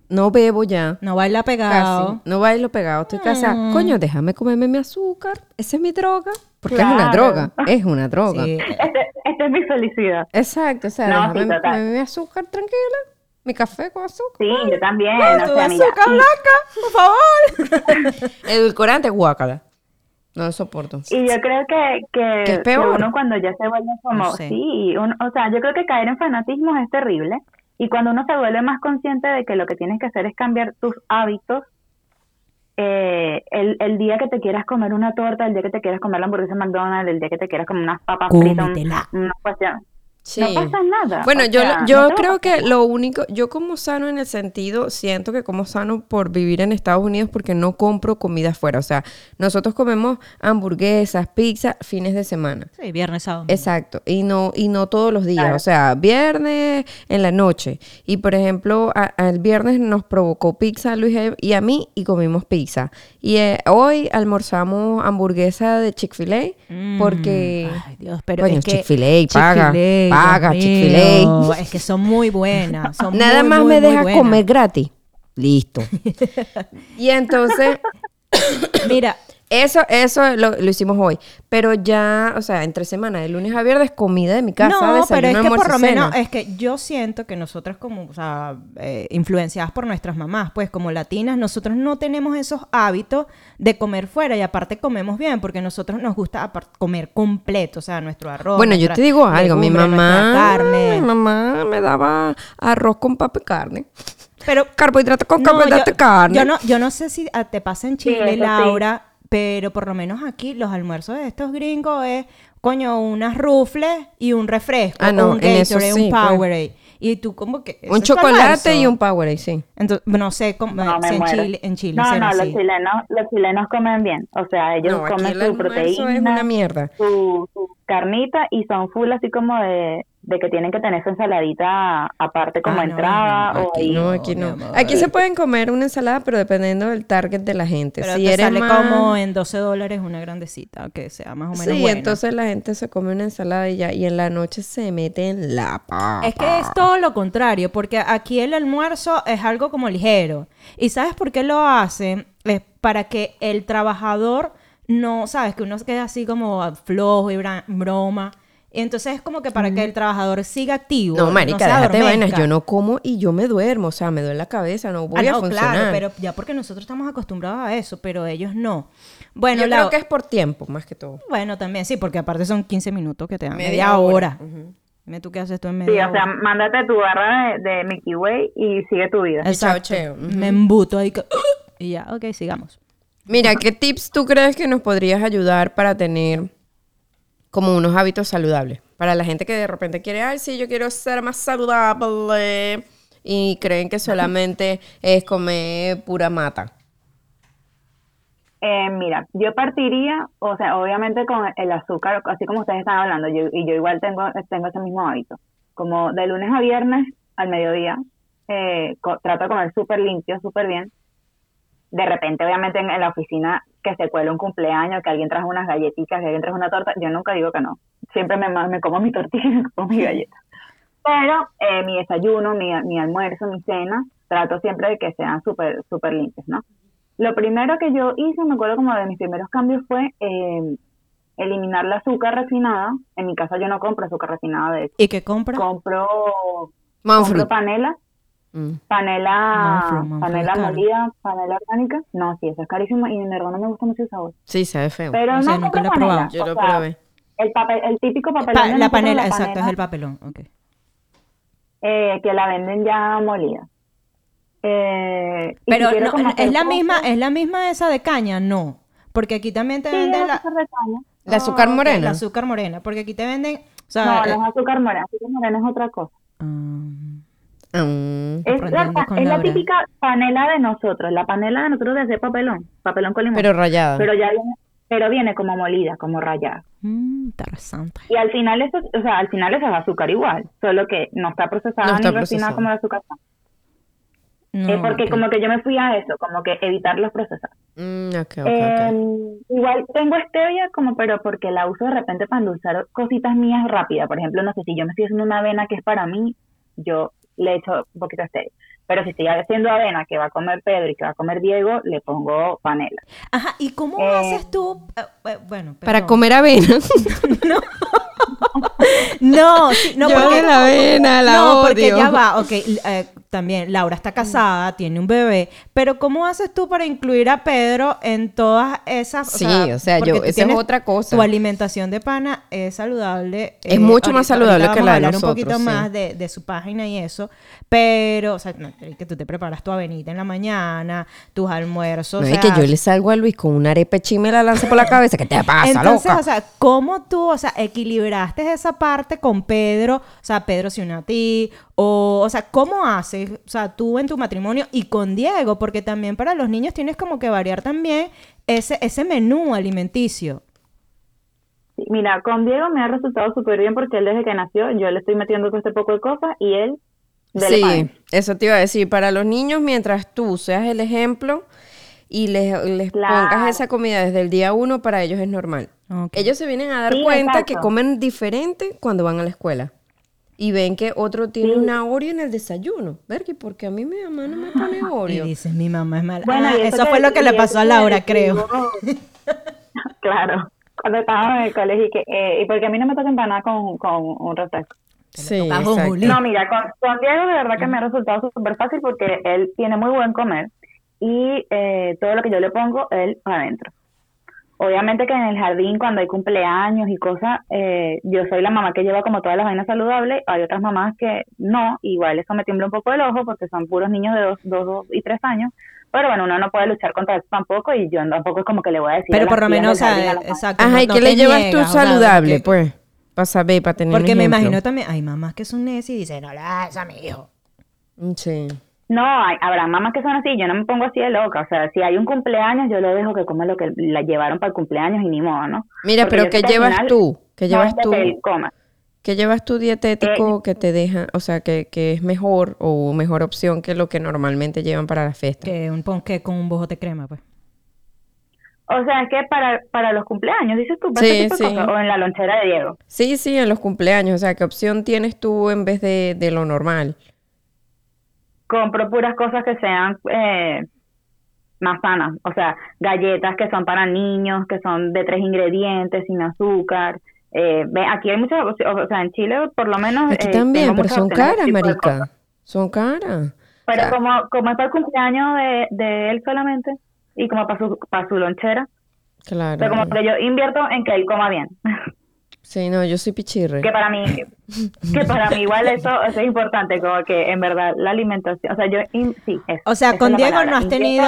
no bebo ya, No baila pegado. casi, no bailo pegado, estoy casada. Mm. Coño, déjame comerme mi azúcar, esa es mi droga, porque es una droga, <laughs> es una droga. Sí. Este, esta es mi felicidad. Exacto, o sea, No, sí, déjame total. comerme mi azúcar tranquila, mi café con azúcar. Sí, yo también. Ay, o tu sea, mira, azúcar blanca, por favor. <laughs> Edulcorante, guácala. No lo soporto. Y yo creo que, que, Que es peor. que uno cuando ya se vuelve como, No sé. sí, uno- o sea, yo creo que caer en fanatismo es terrible. Y cuando uno se vuelve más consciente de que lo que tienes que hacer es cambiar tus hábitos, eh, el, el día que te quieras comer una torta, el día que te quieras comer la hamburguesa McDonald's, el día que te quieras comer unas papas fritas, una cuestión, Sí. no pasa nada. Bueno, o yo, sea, yo no creo que lo único, yo como sano en el sentido, siento que como sano por vivir en Estados Unidos porque no compro comida afuera. O sea, nosotros comemos hamburguesas, pizza, fines de semana. Sí, viernes, sábado. Exacto, y no, y no todos los días, Claro. o sea, viernes en la noche. Y por ejemplo, a- el viernes nos provocó pizza a Luis y a mí y comimos pizza. Y eh, hoy almorzamos hamburguesa de Chick-fil-A porque... Mm, Ay, Dios, pero Coño, es que Chick-fil-A, paga, Chick-fil-A, mío, Es que son muy buenas. son <laughs> Nada muy, más muy, me muy deja buenas. comer gratis. Listo. <laughs> y entonces, Mira, eso, eso lo, lo hicimos hoy. Pero ya, o sea, entre semana, de lunes a viernes, comida de mi casa, no, pero es que por lo menos, es que yo siento que nosotras como, o sea, eh, influenciadas por nuestras mamás, pues como latinas, nosotros no tenemos esos hábitos de comer fuera y aparte comemos bien porque nosotros nos gusta comer completo, o sea, nuestro arroz. Bueno, yo te digo algo, mi legumbre, mamá, carne. mi mamá me daba arroz con papa y carne. Pero Carbohidrato con No, carbohidrato yo, y carne. yo no, yo no sé si te pasa en Chile, sí. Laura, pero por lo menos aquí los almuerzos de estos gringos es, coño, unas rufles y un refresco, Ah, no, un en eso Gatorade, sí, un pues. Powerade. Y tú como que... ¿eso un chocolate y un Powerade, sí. Entonces, no sé cómo No, me si en. Chile, en Chile no, no, los chilenos, los chilenos comen bien. O sea, ellos No, aquí comen el su proteína, es una mierda. su, su carnita y son full así como de, de que tienen que tener su ensaladita aparte como Ah, no, entrada no, o Aquí ahí. no, no, aquí no. Aquí se pueden comer una ensalada, pero dependiendo del target de la gente. Pero si te eres sale más- como en 12 dólares una grandecita, que sea más o menos Sí, buena. entonces la gente se come una ensalada y ya, y en la noche se mete en la papa. Es que es todo lo contrario, porque aquí el almuerzo es algo como ligero. ¿Y sabes por qué lo hacen? Es para que el trabajador no, sabes, que uno quede así como flojo y broma. Y entonces es como que para que el trabajador siga activo. No, marica, se déjate de vainas. Yo no como y yo me duermo. O sea, me duele la cabeza, no voy Ah, a no, funcionar. claro, pero ya porque nosotros estamos acostumbrados a eso, pero ellos no. Bueno, yo creo que es por tiempo, más que todo. bueno, también sí, porque aparte son 15 minutos que te dan. Media Media, hora. hora. Dime tú qué haces tú en media Sí, hora. o sea, mándate tu barra de, de Mickey Way y sigue tu vida. El Exacto. chao. Me embuto ahí que... <gasps> Y ya, ok, sigamos. Mira, ¿qué tips tú crees que nos podrías ayudar para tener como unos hábitos saludables? Para la gente que de repente quiere, ay, sí, yo quiero ser más saludable y creen que solamente es comer pura mata. Eh, mira, yo partiría, o sea, obviamente con el azúcar, así como ustedes están hablando, yo, y yo igual tengo, tengo ese mismo hábito. Como de lunes a viernes al mediodía, eh, trato de comer súper limpio, súper bien. De repente, obviamente, en, en la oficina que se cuela un cumpleaños, que alguien trajo unas galletitas, que alguien trajo una torta, yo nunca digo que no. Siempre me, me como mi tortilla y <laughs> me como mi galleta. Pero eh, mi desayuno, mi, mi almuerzo, mi cena, trato siempre de que sean súper súper limpios, ¿no? Lo primero que yo hice, me acuerdo como de mis primeros cambios, fue eh, eliminar la azúcar refinada. En mi casa yo no compro azúcar refinada, de hecho. ¿Y qué compra? Compro, compro panela, Mm. panela, panela molida, panela orgánica. No, sí, eso es carísimo y en verdad no me gusta mucho el sabor. Sí, sabe feo. Pero No no, nunca lo he panela, probado. Yo o lo sea, probé. El, papel, el típico papelón. Pa- de la panela, exacto, es el papelón. eh, que la venden ya molida. Eh, si Pero no, es la misma, es la misma esa de caña, no. Porque aquí también te Sí, venden la, azúcar de caña. ¿La azúcar ok, morena? La azúcar morena, porque aquí te venden, o No, sea, no eh, es azúcar morena, azúcar morena es otra cosa. ah, Mm. Es la, con es típica panela de nosotros, la panela de nosotros de hacer papelón, papelón con limón. Pero rayada. Pero ya viene, pero viene como molida, como rallada. mm, interesante. Y al final eso, o sea, al final eso es azúcar igual, solo que no está procesada No está ni refinada como el azúcar. No, es porque como que yo me fui a eso, como que evitar los procesados. Mm. Eh, igual tengo stevia como, pero porque la uso de repente para endulzar cositas mías rápidas. Por ejemplo, no sé si yo me estoy haciendo una avena que es para mí, yo le echo un poquito de stevia. Pero si estoy haciendo avena que va a comer Pedro y que va a comer Diego, le pongo panela. Ajá, ¿y cómo Eh, haces tú? eh, eh, bueno, Para comer avena. <laughs> No, sí, no, Yo porque, de la avena, la no, porque odio. ya va, ok, eh, también Laura está casada, tiene un bebé, pero ¿cómo haces tú para incluir a Pedro en todas esas? Sí, o sea, yo- esa es otra cosa. Tu alimentación de pana es saludable. Es mucho más saludable que la de hablar un nosotros, poquito sí. más de, de su página y eso, pero, o sea, no, que tú te preparas tu avenida en la mañana, tus almuerzos, No o es que yo le salgo a Luis con una arepa y me la lanzo por la cabeza. ¿Qué te pasa, Entonces, loca? o sea, ¿cómo tú, o sea, equilibraste esa parte con Pedro? O sea, Pedro se unió a ti, o, o sea, ¿cómo haces, o sea, tú en tu matrimonio y con Diego? Porque también para los niños tienes como que variar también ese, ese menú alimenticio. Sí, Mira, con Diego me ha resultado súper bien porque él desde que nació, yo le estoy metiendo todo este poco de cosas y él... Sí, eso te iba a decir. Para los niños, mientras tú seas el ejemplo y les, les Claro. pongas esa comida desde el día uno, para ellos es normal. Ellos se vienen a dar Sí, cuenta que comen diferente cuando van a la escuela. Y ven que otro tiene una Oreo en el desayuno. Ver que porque a mí mi mamá no me pone Y Oreo. dices, mi mamá es mala. Bueno, Ah, y eso fue lo que y le pasó a Laura, creo. <laughs> claro, cuando estábamos en el colegio y que, eh, y porque a mí no me toca empanar con, con un refresco. Sí. No, mira, con, con Diego de verdad que me ha resultado súper fácil porque él tiene muy buen comer y eh, todo lo que yo le pongo, él adentro. Obviamente que en el jardín cuando hay cumpleaños y cosas, eh, yo soy la mamá que lleva como todas las vainas saludables, hay otras mamás que no, igual eso me tiembla un poco el ojo porque son puros niños de dos, dos, dos y tres años, pero bueno, uno no puede luchar contra eso tampoco y yo tampoco es como que le voy a decir Pero por lo menos, a exacto. Ajá, ¿y no qué le llevas tú niegas, o sea, saludable, pues? Para saber, para tener un Porque me imagino también, hay mamás que son necias y dicen, no le das a mi hijo. Sí. No, hay, habrá mamás que son así, yo no me pongo así de loca, o sea, si hay un cumpleaños, yo lo dejo que coma lo que la llevaron para el cumpleaños y ni modo, ¿no? Mira, Porque pero ¿qué llevas final tú? ¿Qué llevas tú? que él coma. ¿Qué llevas tú Eh, dietético que te deja, o sea, que, que es mejor o mejor opción que lo que normalmente llevan para la fiesta? Que un ponqué con un bojote crema, pues. O sea, es que para, para los cumpleaños, dices tú, para Sí, ese tipo de sí. cosas, o en la lonchera de Diego. Sí, sí, en los cumpleaños, o sea, ¿qué opción tienes tú en vez de, de lo normal? Compro puras cosas que sean eh, más sanas, o sea, galletas que son para niños, que son de tres ingredientes, sin azúcar. Eh, aquí hay muchas, o sea, en Chile por lo menos... Aquí eh, también, pero muchas son caras, marica. Son caras. Pero como, como es para el cumpleaños de, de él solamente, y como para su, para su lonchera, o sea, como Claro. que yo invierto en que él coma bien. <laughs> Sí, no, yo soy pichirre. Que para mí, <laughs> que para mí igual eso, eso es importante, como que en verdad la alimentación, o sea, yo in- sí, eso, O sea, con Diego palabra, no has tenido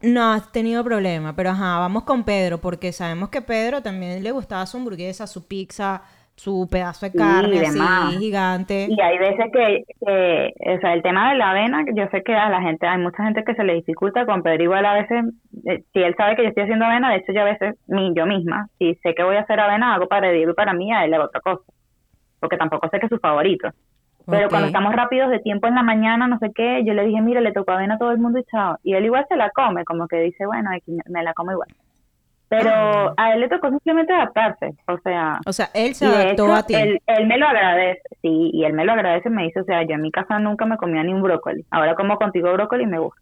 no has tenido problema, pero ajá, vamos con Pedro porque sabemos que Pedro también le gustaba su hamburguesa, su pizza, su pedazo de carne demás. así gigante. Y hay veces que, que, o sea, el tema de la avena, yo sé que a la gente, hay mucha gente que se le dificulta con Pedro igual a veces, eh, si él sabe que yo estoy haciendo avena, de hecho yo a veces, mi, yo misma, si sé que voy a hacer avena, hago para Diego y para mí, a él le hago otra cosa, porque tampoco sé que es su favorito. Pero cuando estamos rápidos de tiempo en la mañana, no sé qué, yo le dije, mira, le tocó avena a todo el mundo y chao. Y él igual se la come, como que dice, bueno, me la como igual. Pero Ah. a él le tocó simplemente adaptarse, o sea, O sea, él se y adaptó hecho, a ti. Él, él me lo agradece, sí, y él me lo agradece, me dice, o sea, yo en mi casa nunca me comía ni un brócoli. Ahora como contigo brócoli y me gusta.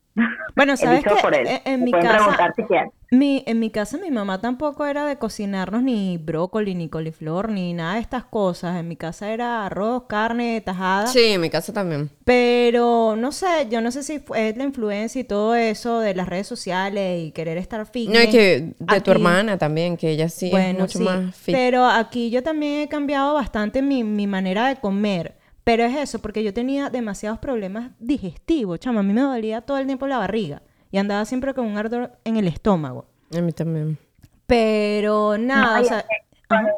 Bueno, <laughs> ¿sabes qué? por él. En, en Me mi pueden casa, preguntar si quieren. Mi, en mi casa mi mamá tampoco era de cocinarnos ni brócoli, ni coliflor, ni nada de estas cosas. En mi casa era arroz, carne, tajada. Sí, en mi casa también. Pero no sé, yo no sé si fue la influencia y todo eso de las redes sociales y querer estar fit. No, y que de tu hermana también, que ella sí es mucho sí, más fit. pero aquí yo también he cambiado bastante mi, mi manera de comer. Pero es eso, porque yo tenía demasiados problemas digestivos, chama. A mí me dolía todo el tiempo la barriga y andaba siempre con un ardor en el estómago. A mí también. Pero nada, No, o sea, ajá.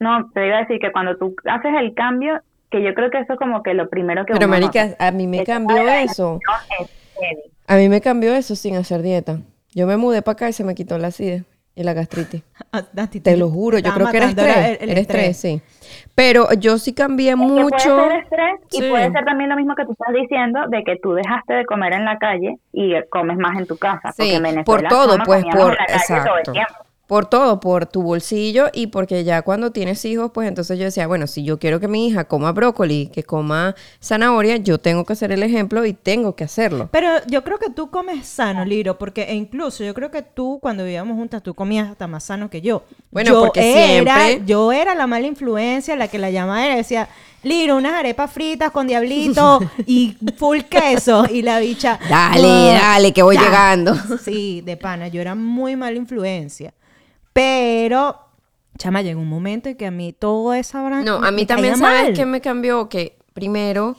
No, te iba a decir que cuando tú haces el cambio, que yo creo que eso es como que lo primero que Pero uno marica, nota. a mí me cambió eso. es. A mí me cambió eso sin hacer dieta. Yo me mudé para acá y se me quitó la acidez y la gastritis. a- a ti Te lo juro, yo creo que era estrés. el- el Era estrés, sí. Pero yo sí cambié Que mucho. puede ser estrés y Sí. puede ser también lo mismo que tú estás diciendo de que tú dejaste de comer en la calle y comes más en tu casa. porque Sí, en Venezuela por todo, pues, por, en la calle todo el exacto. tiempo. Por todo, por tu bolsillo y porque ya cuando tienes hijos, pues entonces yo decía, bueno, si yo quiero que mi hija coma brócoli, que coma zanahoria, yo tengo que ser el ejemplo y tengo que hacerlo. Pero yo creo que tú comes sano, Liro, porque e incluso yo creo que tú cuando vivíamos juntas tú comías hasta más sano que yo. Bueno, yo porque era, siempre- yo era la mala influencia, la que la llamaba y decía, Liro, unas arepas fritas con diablito <laughs> y full queso y la bicha. Dale, "Ah, dale, que voy ya". llegando. Sí, de pana, yo era muy mala influencia. Pero chama llegó un momento en que a mí todo esa bran- No, a mí también, ¿sabes qué me cambió? Que primero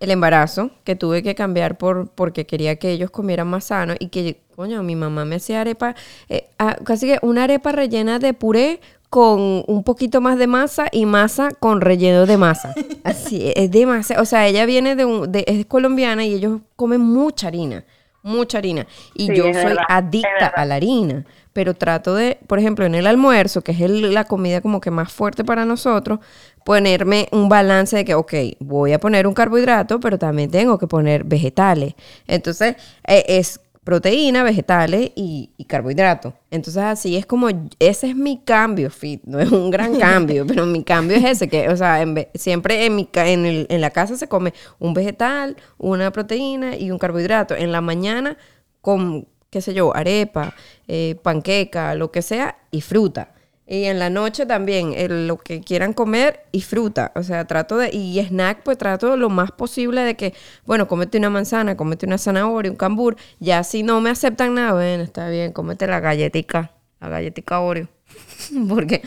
el embarazo, que tuve que cambiar por porque quería que ellos comieran más sano y que, coño, mi mamá me hacía arepa, eh, ah, casi que una arepa rellena de puré con un poquito más de masa y masa con relleno de masa. <laughs> Así, es demasiado. O sea, ella viene de, un, de es colombiana y ellos comen mucha harina, mucha harina. Y Sí, yo soy verdad, adicta a la harina, pero trato de, por ejemplo, en el almuerzo, que es el- la comida como que más fuerte para nosotros, ponerme un balance de que, ok, voy a poner un carbohidrato, pero también tengo que poner vegetales. Entonces, eh, es proteína, vegetales y, y carbohidratos. Entonces, así es como, ese es mi cambio, fit, no es un gran <laughs> cambio, pero mi cambio es ese, que, o sea, en siempre en, mi, en, el- en la casa se come un vegetal, una proteína y un carbohidrato. En la mañana con, qué sé yo, arepa, eh, panqueca, lo que sea, y fruta. Y en la noche también, el- lo que quieran comer y fruta. O sea, trato de, y snack, pues trato lo más posible de que, bueno, cómete una manzana, cómete una zanahoria, un cambur. Ya si no me aceptan nada, bueno, está bien, cómete la galletica, la galletica Oreo. <laughs> porque,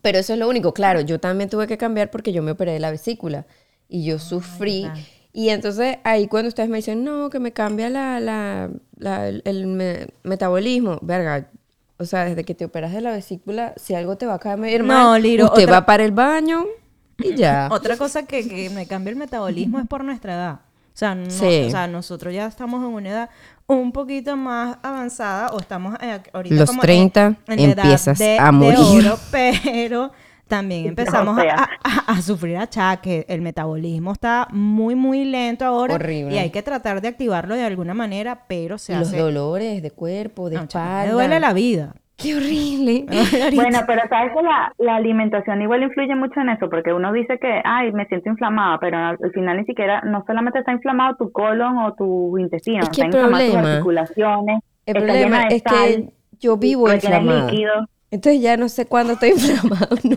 pero eso es lo único. Claro, yo también tuve que cambiar porque yo me operé de la vesícula y yo sufrí. Y entonces ahí cuando ustedes me dicen, no, que me cambia la, la, la- el, el me- metabolismo, verga, o sea, desde que te operas de la vesícula, si algo te va a caer No, mal, Liro, usted otra- va para el baño y ya. <laughs> Otra cosa que, que me cambia el metabolismo es por nuestra edad. O sea, no- Sí. o sea, nosotros ya estamos en una edad un poquito más avanzada o estamos eh, ahorita Los como 30 en, en la edad empiezas de- a de morir. oro, <laughs> pero también <laughs> empezamos a- sea. a, a- a sufrir achaques. El metabolismo está muy, muy lento ahora. Horrible. Y hay que tratar de activarlo de alguna manera, pero se los hace... dolores de cuerpo, de No, espalda. me duele la vida. Qué horrible. <laughs> Bueno, pero sabes que la, la alimentación igual influye mucho en eso, porque uno dice que, ay, me siento inflamada, pero al, al final ni siquiera, no solamente está inflamado tu colon o tu intestino, Es que está inflamado tus articulaciones, El está problema llena de es sal, que yo vivo inflamada. líquido. Entonces ya no sé cuándo estoy <laughs> inflamado, no.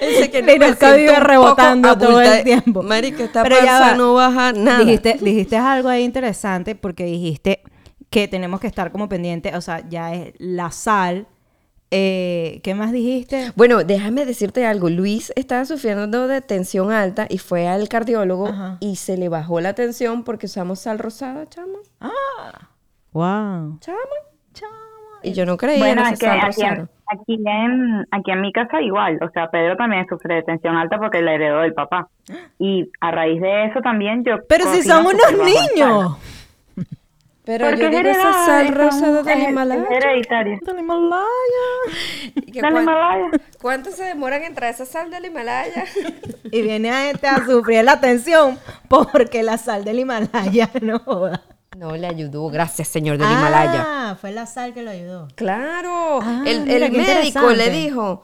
Ese que está vive un poco rebotando todo el tiempo. Marica, esta Pero ya panza va. no baja nada. Dijiste, dijiste algo ahí interesante porque dijiste que tenemos que estar como pendientes, o sea, ya es la sal Eh, ¿Qué más dijiste? Bueno, déjame decirte algo. Luis estaba sufriendo de tensión alta y fue al cardiólogo Ajá. y se le bajó la tensión porque usamos sal rosada, chama. Ah, wow. Chama. Y yo no creía Bueno, en es esa que aquí en, aquí, en, aquí en mi casa igual, o sea, Pedro también sufre de tensión alta porque la heredó del papá. Y a raíz de eso también yo... Pero si son unos niños. <laughs> Pero Porque yo es esa sal es del es- Himalaya. Es hereditaria. Del Himalaya. <laughs> ¿Y que Del cuán- Himalaya. ¿Cuánto se demoran en traer esa sal del Himalaya? <laughs> Y viene a gente a sufrir la tensión porque la sal del Himalaya no joda. No, le ayudó. Gracias, señor del Himalaya. Ah, fue la sal que lo ayudó. Claro. Ah, el mira, el qué médico le dijo,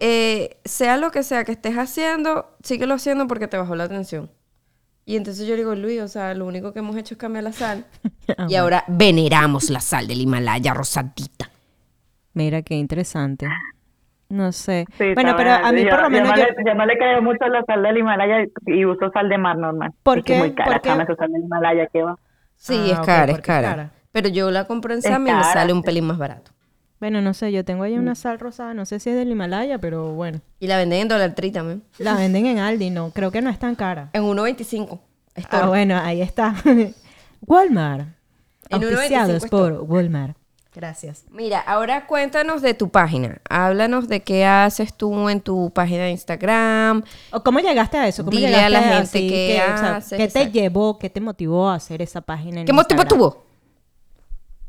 eh, sea lo que sea que estés haciendo, síguelo haciendo porque te bajó la tensión. Y entonces yo le digo, Luis, o sea, lo único que hemos hecho es cambiar la sal. <laughs> y ahora veneramos la sal del Himalaya rosadita. Mira qué interesante. No sé. Sí, bueno, pero a mí yo- por lo yo menos no yo... le- yo no le creo mucho la sal del Himalaya y uso sal de mar normal. ¿Por Es que es qué? muy cara, ¿Por qué? esa sal del Himalaya que va. Sí, Ah, es ok, cara, es cara. Pero yo la compro en Sammy y me sale un pelín más barato. Bueno, no sé, yo tengo ahí Mm. una sal rosada, no sé si es del Himalaya, pero bueno. Y la venden en Dollar Tree también. La venden en Aldi, no, creo que no es tan cara. En 1.25. Ah, bueno, ahí está. <laughs> Walmart. En 1.25 Auspiciados por. Walmart. Gracias. Mira, ahora cuéntanos de tu página. Háblanos de qué haces tú en tu página de Instagram. ¿O ¿Cómo llegaste a eso? ¿Cómo Dile llegaste a la gente así qué que, o sea, ¿Qué te exacto. llevó, qué te motivó a hacer esa página en ¿Qué motivo tuvo?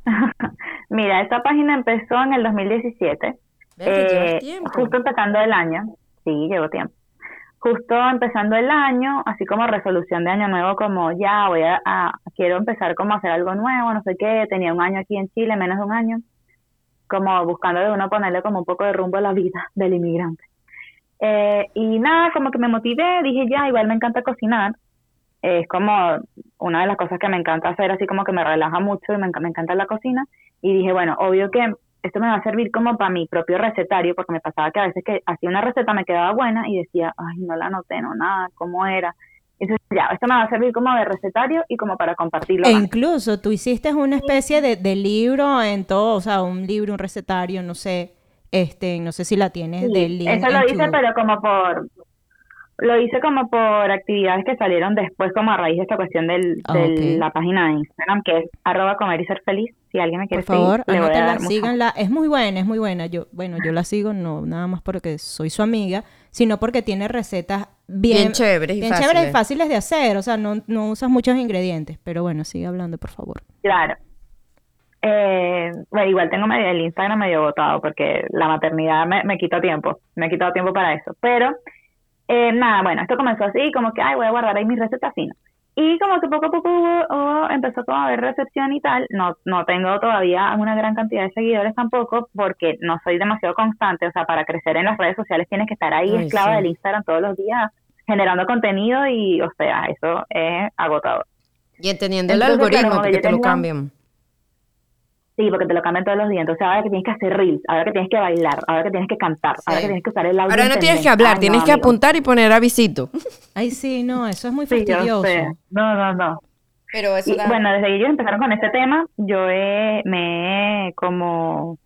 <laughs> Mira, esta página empezó en el 2017. Vea que llevas eh, tiempo. Justo empezando el año. Sí, llevo tiempo. Justo empezando el año, así como resolución de año nuevo, como ya voy a, quiero empezar como a hacer algo nuevo, no sé qué. Tenía un año aquí en Chile, menos de un año. Como buscando de uno ponerle como un poco de rumbo a la vida <laughs> del inmigrante. Eh, y nada, como que me motivé, dije ya, igual me encanta cocinar. Es como una de las cosas que me encanta hacer, así como que me relaja mucho y me, me encanta la cocina. Y dije, bueno, obvio que esto me va a servir como para mi propio recetario, porque me pasaba que a veces que hacía una receta me quedaba buena y decía, ay, no la anoté, no nada, ¿cómo era? Entonces, ya, esto me va a servir como de recetario y como para compartirlo. E más. incluso tú hiciste una especie de, de libro en todo, o sea, un libro, un recetario, no sé, este, no sé si la tienes Sí, del link eso lo hice, pero como por, lo hice como por actividades que salieron después, como a raíz de esta cuestión del, Ah, de la página de Instagram, que es arroba comer y ser feliz. Si alguien me quiere Por favor, seguir, le voy a anótenla, dar mucho síganla. Es muy buena, es muy buena. Yo, bueno, yo la sigo no nada más porque soy su amiga, sino porque tiene recetas bien, Bien chéveres y bien fáciles. chéveres y fáciles de hacer. O sea, no, no usas muchos ingredientes. Pero bueno, sigue hablando, por favor. Claro. Eh, bueno, igual tengo medio, el Instagram medio botado porque la maternidad me, me quitó tiempo, me ha quitado tiempo para eso. Pero, eh, nada, bueno, esto comenzó así, como que, ay, voy a guardar ahí mis recetas finas. Y como que poco a poco hubo- hubo- empezó como a haber recepción y tal, no, no tengo todavía una gran cantidad de seguidores tampoco porque no soy demasiado constante, o sea, para crecer en las redes sociales tienes que estar ahí Ay, esclava sí. del Instagram todos los días generando contenido y, o sea, eso es agotador. Y entendiendo el Entonces, algoritmo, que te lo cambian. Sí, porque te lo cambian todos los días. Entonces, ahora que tienes que hacer reels, ahora que tienes que bailar, ahora que tienes que cantar, ahora que tienes que usar el audio. Ahora no en tienes que hablar, Ay, tienes no, que amigo. apuntar y poner avisito. <laughs> Ay, sí, no, eso es muy Sí, fastidioso. sé. No, no, no. Pero eso Y, da- bueno, desde que ellos empezaron con este tema, yo he, me he como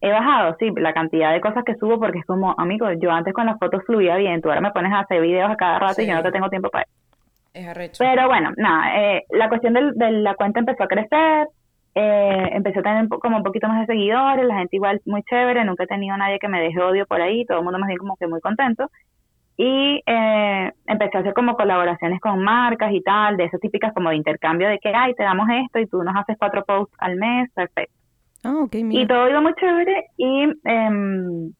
he bajado, sí, la cantidad de cosas que subo porque es como, amigo, yo antes con las fotos fluía bien, tú ahora me pones a hacer videos a cada rato y yo no te tengo tiempo para eso. es arrecho. Pero bueno, nada, eh, la cuestión del- de la cuenta empezó a crecer, eh, empecé a tener como un poquito más de seguidores, la gente igual muy chévere, nunca he tenido nadie que me deje odio por ahí, todo el mundo más bien como que muy contento. Y eh, empecé a hacer como colaboraciones con marcas y tal, de esas típicas como de intercambio de que, ay, te damos esto y tú nos haces cuatro posts al mes, perfecto. Ah, Y todo iba muy chévere y, em,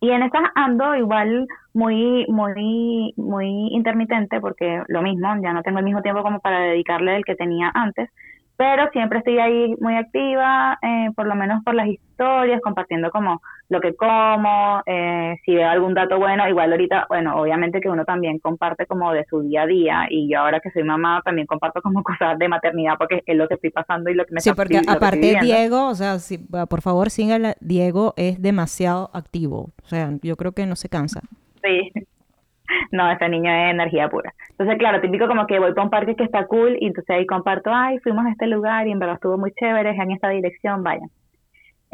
y en esas ando igual muy, muy, muy intermitente porque lo mismo, ya no tengo el mismo tiempo como para dedicarle el que tenía antes, pero siempre estoy ahí muy activa, eh, por lo menos por las historias, compartiendo como lo que como, eh, si veo algún dato bueno, igual ahorita, bueno, obviamente que uno también comparte como de su día a día y yo ahora que soy mamá también comparto como <laughs> cosas de maternidad porque es lo que estoy pasando y lo que me Sí, está- porque aparte. Diego, o sea, si- por favor, síganla. Diego es demasiado activo. O sea, yo creo que no se cansa. Sí. <laughs> No, ese niño es energía pura. Entonces, claro, típico como que voy para un parque que está cool y entonces ahí comparto, ay, fuimos a este lugar y en verdad estuvo muy chévere, en esta dirección, vayan.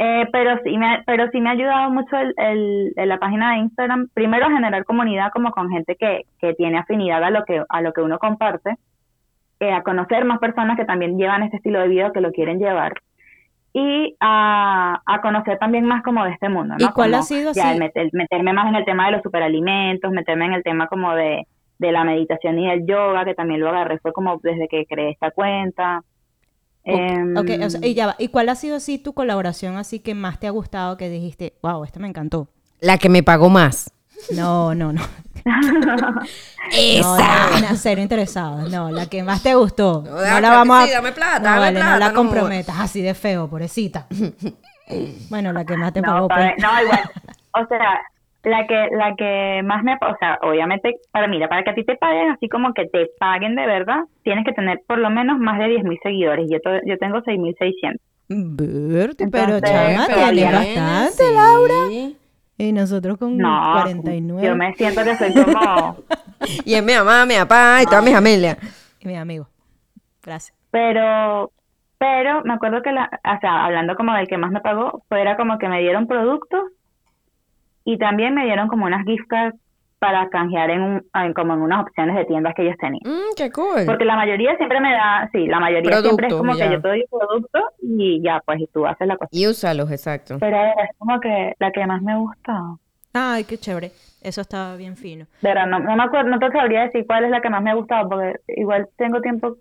Eh, pero sí me pero sí me ha ayudado mucho el, el, la página de Instagram primero a generar comunidad como con gente que, que tiene afinidad a lo que a lo que uno comparte eh, a conocer más personas que también llevan este estilo de vida que lo quieren llevar y a, a conocer también más como de este mundo ¿no? ¿Y cuál ha sido ya, meterme más en el tema de los superalimentos meterme en el tema como de de la meditación y el yoga que también lo agarré fue como desde que creé esta cuenta Ok, em, y ya va. ¿Y cuál ha sido así tu colaboración así que más te ha gustado que dijiste, wow, esta me encantó? La que me pagó más. No, no, no. <laughs> Esa. No, cero interesado. No, la que más te gustó. No, la vamos a. dame plata, no, dame vale, plata, no la no comprometas así de feo, pobrecita. <laughs> bueno, la que más te no, pagó. para- pues. no, igual. <laughs> O sea, la que la que más me, o sea, obviamente para mira, para que a ti te paguen así como que te paguen de verdad, tienes que tener por lo menos más de 10.000 seguidores. Yo to- yo tengo 6.600. Verte, pero chama, pero tienes bastante, sí. Laura. Y nosotros con No, 49. yo me siento que soy como <laughs> Y es mi mamá, mi papá y toda mi familia. Y mi amigo. Gracias. pero pero me acuerdo que la, o sea, hablando como del que más me pagó, fue era como que me dieron productos y también me dieron como unas gift cards para canjear en, un, en como en unas opciones de tiendas que ellos tenían. Mm, qué cool. Porque la mayoría siempre me da, sí, la mayoría siempre es como ya. que yo te doy un producto y ya, pues y tú haces la cosa. Y úsalos, exacto. Pero es como que la que más me gusta. Ay, qué chévere. Eso estaba bien fino. Pero no, no me acuerdo, no te sabría decir cuál es la que más me ha gustado, porque igual tengo tiempo,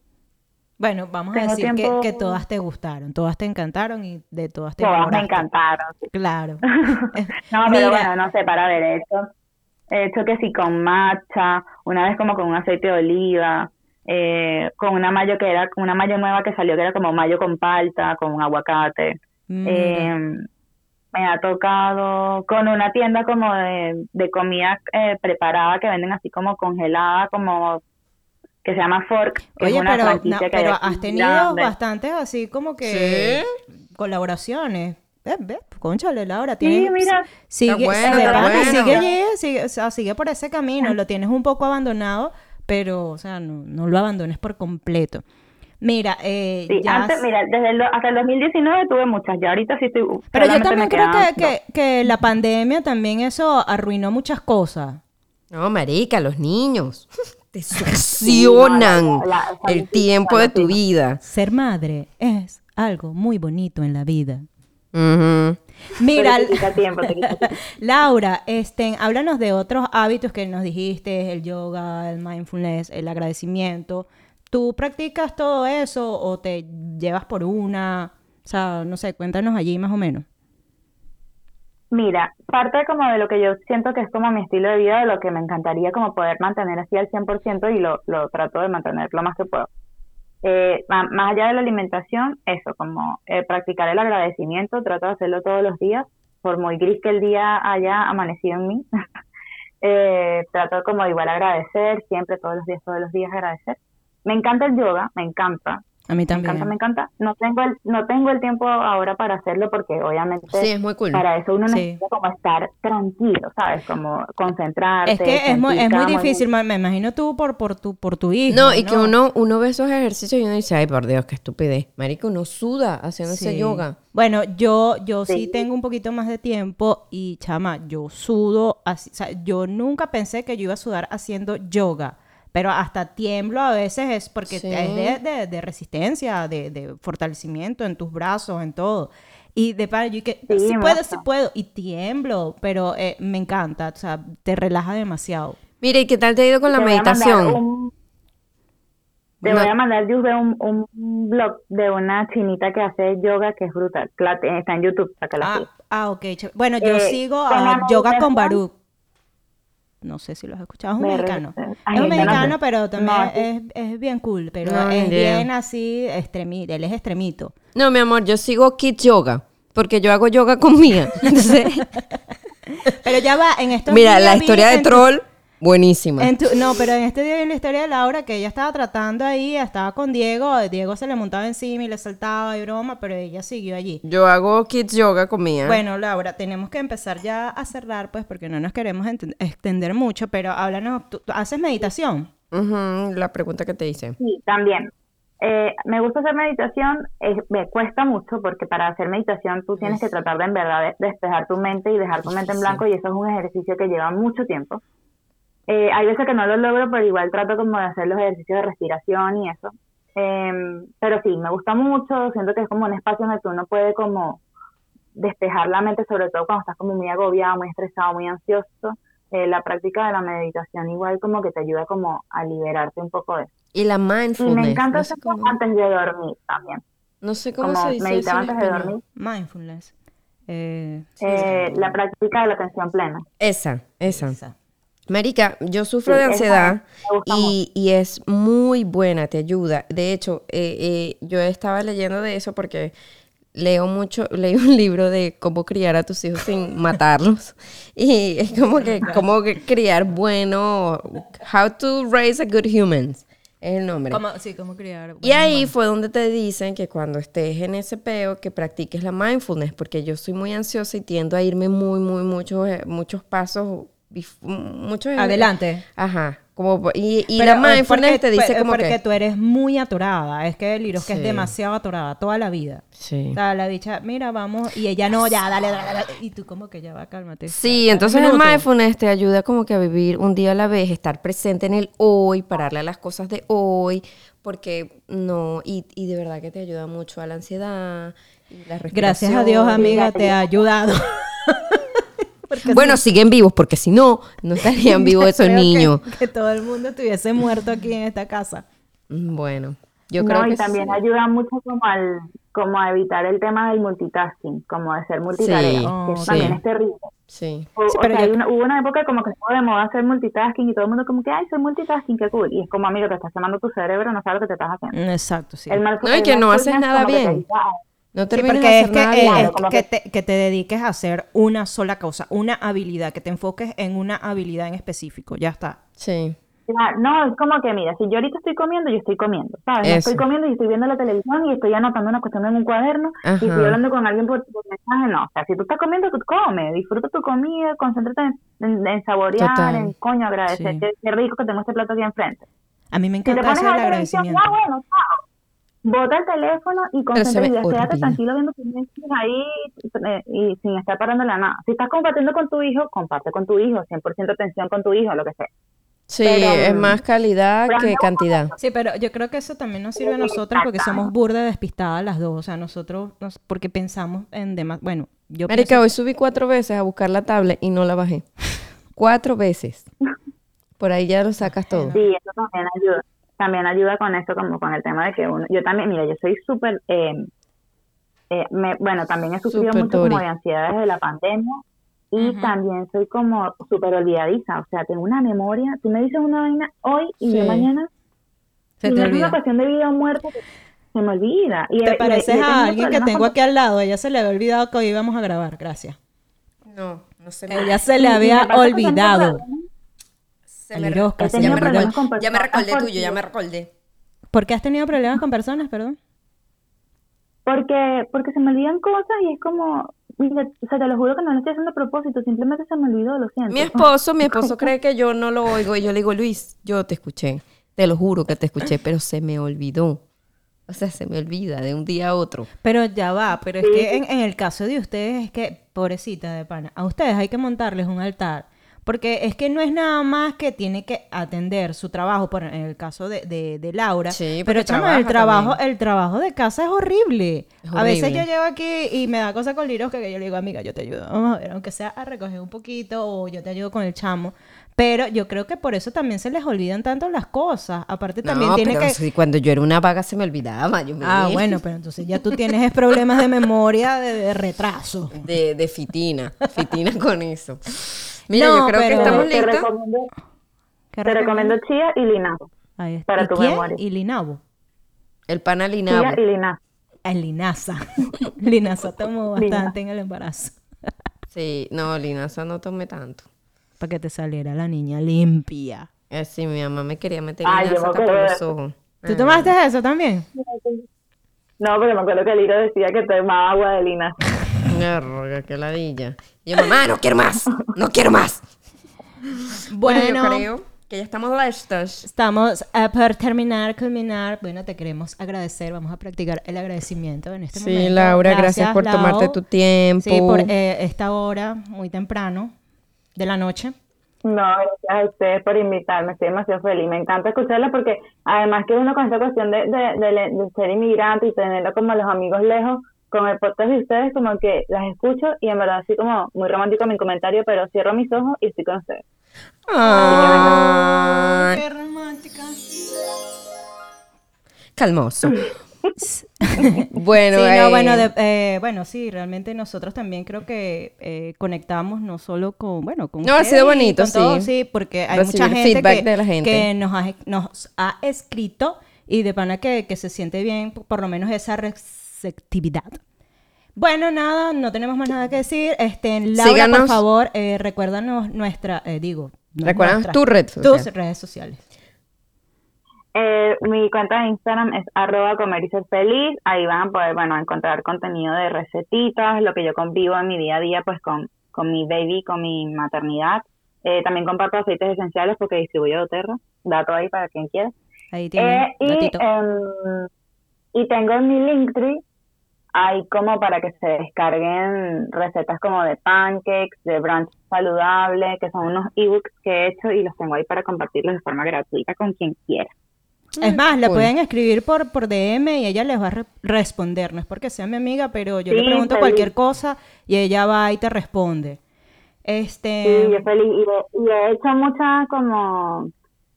Bueno, vamos a decir que, tiempo- que todas te gustaron, todas te encantaron y de todas te todas me enamoraste. encantaron. Claro. <laughs> No, pero Mira. bueno, no sé, para ver, hecho, he hecho que sí con matcha, una vez como con un aceite de oliva, eh, con una mayo que era, una mayo nueva que salió que era como mayo con palta, con un aguacate. Eh, me ha tocado con una tienda como de, de comida eh, preparada que venden así como congelada, como que se llama Fork. que es Oye, una pero, no, pero has tenido bastantes así como que colaboraciones. Ve, ve, conchale, Laura, Sí, mira. sigue, bueno, está sigue, allí, sigue, o sea, sigue por ese camino, lo tienes un poco abandonado, pero, o sea, no, no lo abandones por completo. Mira, eh, Sí, ya antes, mira, desde el, hasta el 2019 tuve muchas, ya ahorita sí estoy... Pero yo también creo que, que, que la pandemia también eso arruinó muchas cosas. No, marica, los niños <laughs> te succionan la- la- la- el tiempo de tu vida. Ser madre es algo muy bonito en la vida. Ujú. Mira, tiempo. <laughs> Laura, este, háblanos de otros hábitos que nos dijiste, el yoga, el mindfulness, el agradecimiento. ¿Tú practicas todo eso o te llevas por una? O sea, no sé, cuéntanos allí más o menos. Mira, parte como de lo que yo siento que es como mi estilo de vida, de lo que me encantaría como poder mantener así al 100% y lo, lo trato de mantener lo más que puedo. Eh, más allá de la alimentación, eso, como eh, practicar el agradecimiento, trato de hacerlo todos los días, por muy gris que el día haya amanecido en mí. <laughs> eh, trato como igual agradecer, siempre, todos los días, todos los días agradecer. Me encanta el yoga, me encanta, A mí me también. encanta, me encanta. No tengo el, no tengo el tiempo ahora para hacerlo porque obviamente Sí, es muy cool. para eso uno Sí. necesita como estar tranquilo, ¿sabes? Como concentrarte. Es que es muy, es muy difícil, me me imagino tú por, por, tu, por tu hijo. No, y que uno, uno ve esos ejercicios y uno dice, ay, por Dios, qué estupidez. Marica, uno suda haciendo ese yoga. Bueno, yo, yo sí. Sí. tengo un poquito más de tiempo y chama, yo sudo, así, o sea, yo nunca pensé que yo iba a sudar haciendo yoga, pero hasta tiemblo a veces es porque Sí. es de, de- de resistencia, de, de fortalecimiento en tus brazos, en todo. Y de para yo que Sí, sí puedo, mucho. sí puedo, y tiemblo, pero eh, me encanta, o sea, te relaja demasiado. Mira, ¿y qué tal te ha ido con la Te meditación? un- Te No. voy a mandar, yo de un, un blog de una chinita que hace yoga que es brutal. Está en YouTube, para que la Ah, ah, ok. Bueno, yo Eh, sigo a Yoga con Baruch. No sé si lo has escuchado. Es un Me mexicano. re- Es un mexicano, pero también No, es, es bien cool. Pero No, es idea. bien así, extremito. Él es extremito. No, mi amor, yo sigo Kid Yoga, porque yo hago yoga con Mía. <laughs> Entonces, <laughs> Pero ya va, en estos mira, días la historia de tu- Troll, buenísima. en tu- no, pero en este día vi la historia de Laura que ella estaba tratando ahí, estaba con Diego, Diego se le montaba encima y le saltaba y broma, pero ella siguió allí. Yo hago Kids Yoga con Mía. Bueno, Laura, tenemos que empezar ya a cerrar, pues, porque no nos queremos extender mucho, pero háblanos, ¿tú, tú haces meditación? Ujú, la pregunta que te hice. Sí, también. eh, me gusta hacer meditación, eh, me cuesta mucho porque para hacer meditación tú tienes que tratar de en verdad de- despejar tu mente y dejar tu mente en blanco y eso es un ejercicio que lleva mucho tiempo. Eh, hay veces que no lo logro, pero igual trato como de hacer los ejercicios de respiración y eso. Em, pero sí, me gusta mucho, siento que es como un espacio donde tú no puedes como despejar la mente, sobre todo cuando estás como muy agobiado, muy estresado, muy ansioso. Eh, la práctica de la meditación igual como que te ayuda como a liberarte un poco de eso. Y la Y mindfulness. me encanta no sé hacerlo cómo, antes de dormir también. no sé cómo como se dice meditar eso en antes de dormir. Mindfulness. Eh, sí, Eh, la práctica de la atención plena. Esa, esa. esa. Marica, yo sufro Sí, de ansiedad y, y es muy buena, te ayuda. De hecho, eh, eh, yo estaba leyendo de eso porque leo mucho, <laughs> leí un libro de cómo criar a tus hijos sin <laughs> matarlos. Y es como que cómo criar bueno, how to raise a good humans, es el nombre. Como, sí, como criar. Y ahí fue donde te dicen que cuando estés en ese peo, que practiques la mindfulness, porque yo soy muy ansiosa y tiendo a irme muy, muy, muchos, eh, muchos pasos, eh, Adelante. Ajá. Como, y y Pero, la eh, mindfulness porque- te dice como porque que... tú eres muy atorada. Es que Liros que es Sí. demasiado atorada toda la vida. Sí. O sea, la bicha, mira, vamos. Y ella no, ya, dale, dale, dale. Y tú como que ya va, cálmate. Sí, entonces el mindfulness te ayuda como que a vivir un día a la vez, estar presente en el hoy, pararle a las cosas de hoy, porque no, y, y de verdad que te ayuda mucho a la ansiedad y la Gracias a Dios, amiga, te ha ayudado. <laughs> Bueno, siguen vivos, porque si no, no estarían <laughs> vivos esos que- niños. Que, todo el mundo estuviese muerto aquí en esta casa. Mm, Bueno, yo no, creo y que también sí. ayuda mucho como al como a evitar el tema del multitasking, como de ser multitarea, Sí, que sí. también es terrible. Sí. O, Sí, o pero sea, yo- hay una- hubo una época como que estuvo de moda hacer multitasking y todo el mundo como que, ay, soy multitasking, qué cool. Y es como, amigo, te estás quemando tu cerebro, no sabes lo que te estás haciendo. Exacto, sí. El mal- No, y el que no haces nada como que te bien. No Sí, terminas porque de es hacer que, nada eh, es como que que- te, que te dediques a hacer una sola cosa, una habilidad, que te enfoques en una habilidad en específico. Ya está. Sí. No, es como que, mira, si yo ahorita estoy comiendo, yo estoy comiendo, ¿sabes? Eso. estoy comiendo y estoy viendo la televisión y estoy anotando una cuestión en un cuaderno y Ajá. estoy hablando con alguien por, por mensaje, no. O sea, si tú estás comiendo, tú come, disfruta tu comida, concéntrate en, en- en saborear, Total. en coño, agradecer, Sí. qué, qué rico que tengo este plato aquí enfrente. A mí me Si te encanta pones eso a del ver televisión, agradecimiento. ah, bueno, chao. Bota el teléfono y concéntrate y quédate tranquilo viendo tus Netflix ahí eh, y sin estar parándole a nada. Si estás compartiendo con tu hijo, comparte con tu hijo, 100% atención con tu hijo, lo que sea. Sí, Pero, es mm, más calidad que no- cantidad. Sí, pero yo creo que eso también nos sirve a nosotras porque somos burda despistadas las dos. O sea, nosotros, nos- porque pensamos en demás. Bueno, yo Marica, pienso- hoy subí cuatro veces a buscar la tablet y no la bajé. <laughs> Cuatro veces. <laughs> Por ahí ya lo sacas todo. Sí, eso también ayuda. También ayuda con eso, como con el tema de que uno. Yo también, mira, yo soy súper. Eh, eh, me- bueno, también he sufrido mucho como de ansiedad desde la pandemia y también soy como súper olvidadiza. O sea, tengo una memoria. Tú me dices una vaina hoy y yo Sí. mañana. se y te no es una olvida. cuestión de vida o muerte, que se me olvida. Y, Te y- pareces y a alguien que tengo con- aquí al lado. Ella se le había olvidado que hoy íbamos a grabar. Gracias. No, no se Ella se le me había olvidado. Se me, Alirosca, llama problemas igual. con ya me personas recordé tuyo, ya me recordé. ¿Por qué has tenido problemas con personas, perdón? Porque, porque se me olvidan cosas y es como, mira, o sea, te lo juro que no lo estoy haciendo a propósito, simplemente se me olvidó, lo siento. Mi esposo, mi esposo <laughs> cree que yo no lo oigo y yo le digo, Luis, yo te escuché, te lo juro que te escuché, <laughs> pero se me olvidó. O sea, se me olvida de un día a otro. Pero ya va, pero es que en, en el caso de ustedes es que, pobrecita de pana, a ustedes hay que montarles un altar. Porque es que no es nada más que tiene que atender su trabajo, por en el caso de, de, de Laura. Sí, pero chama, el trabajo, también. el trabajo de casa es horrible. Es A veces yo llego aquí y me da cosa con Liros que yo le digo, amiga, yo te ayudo. Vamos a ver, aunque sea a recoger un poquito o yo te ayudo con el chamo. Pero yo creo que por eso también se les olvidan tanto las cosas. Aparte también no, tiene pero que... si cuando yo era una vaga se me olvidaba. Yo me Ah, bueno, pero entonces ya tú tienes problemas de memoria, de, de retraso. De, de fitina, fitina con eso. Mira, No, yo creo pero- que estamos te listos. recomiendo, ¿Qué te recomiendo chía y linazo. Ahí está. para ¿Y tu quién? memoria. Y Linabo. El pana Chía Linabo. y linazo. El Linaza. <laughs> Linaza tomó bastante en el embarazo. <laughs> Sí, no, Linaza no tomé tanto. Para que te saliera la niña limpia. Eh, sí, mi mamá me quería meter Ay, yo linaza me por los ojos. ¿Tú Ah. tomaste eso también? No, pero me acuerdo que Liro decía que tomaba agua de linazo. Verga, qué ladilla. Y yo, mamá, no quiero más, no quiero más. Bueno, yo creo Que ya estamos listos. Estamos a por terminar, culminar. Bueno, te queremos agradecer. Vamos a practicar el agradecimiento en este Sí, momento. Laura, gracias, por Lau. tomarte tu tiempo. Sí, por eh, esta hora muy temprano de la noche. No, gracias a ustedes por invitarme, estoy demasiado feliz. Me encanta escucharlo porque además que uno con esta cuestión de, de, de, de ser inmigrante y tenerlo como los amigos lejos, con el podcast de ustedes como que las escucho y en verdad así como muy romántico mi comentario, pero cierro mis ojos y estoy con ustedes. Ay, Qué romántica. calmoso. <laughs> bueno, Sí, no, eh, bueno, de- eh, bueno, sí, realmente nosotros también creo que eh, conectamos no solo con, bueno, con No, ha sido bonito, todos, sí. sí, porque hay Recibir mucha gente feedback que, de la gente. que nos, ha, nos ha escrito y de pana que, que se siente bien, por, por lo menos esa receptividad. Bueno, nada, no tenemos más nada que decir. Este, Laura, Síganos. por favor, eh, recuérdanos nuestra, eh, digo, no Recuérdanos nuestra, tu red social. tus redes sociales. Eh, mi cuenta de Instagram es arroba comer y ser feliz. Ahí van a poder, bueno, encontrar contenido de recetitas, lo que yo convivo en mi día a día, pues con, con mi baby, con mi maternidad. Eh, también comparto aceites esenciales porque distribuyo doTERRA. Dato ahí para quien quiera. Ahí tienen, Eh, y, em, y tengo en mi Linktree, hay como para que se descarguen recetas como de pancakes, de brunch saludable, que son unos ebooks que he hecho y los tengo ahí para compartirlos de forma gratuita con quien quiera. Es más, le Cool. pueden escribir por, por DM y ella les va a re- responder. No es porque sea mi amiga, pero yo le pregunto feliz. cualquier cosa y ella va y te responde. Este, Sí, yo feliz. Y, he- y he hecho muchas como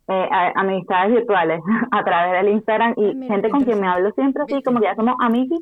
eh, amistades virtuales <laughs> a través del Instagram y Ah, mira, gente con quien me hablo siempre así, como que ya somos amigos.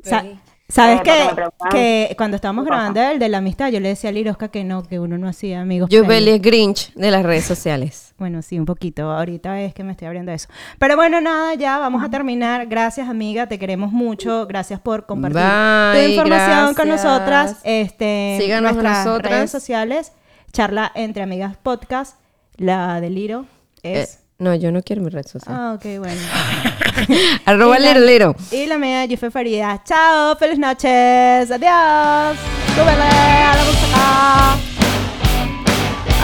Sa- ¿Sabes Eh, qué? Que cuando estábamos grabando el de la amistad, yo le decía a Lirosca que no, que uno no hacía amigos. Ahí. es Grinch de las redes sociales. <laughs> Bueno, sí, un poquito. Ahorita es que me estoy abriendo eso. Pero bueno, nada, ya vamos a terminar. Gracias, amiga. Te queremos mucho. Gracias por compartir Bye, tu información con gracias. nosotras. Este, Síganos nuestras nosotras. redes sociales. Charla entre amigas podcast. La de Liro Eh, es. no, yo no quiero mi red social. Ah, ok, bueno. <laughs> <laughs> Arroba Lero Lero. Y la mía, Yufe Faría. Chao, feliz noches. Adiós. Súbele a la música.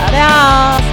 Adiós.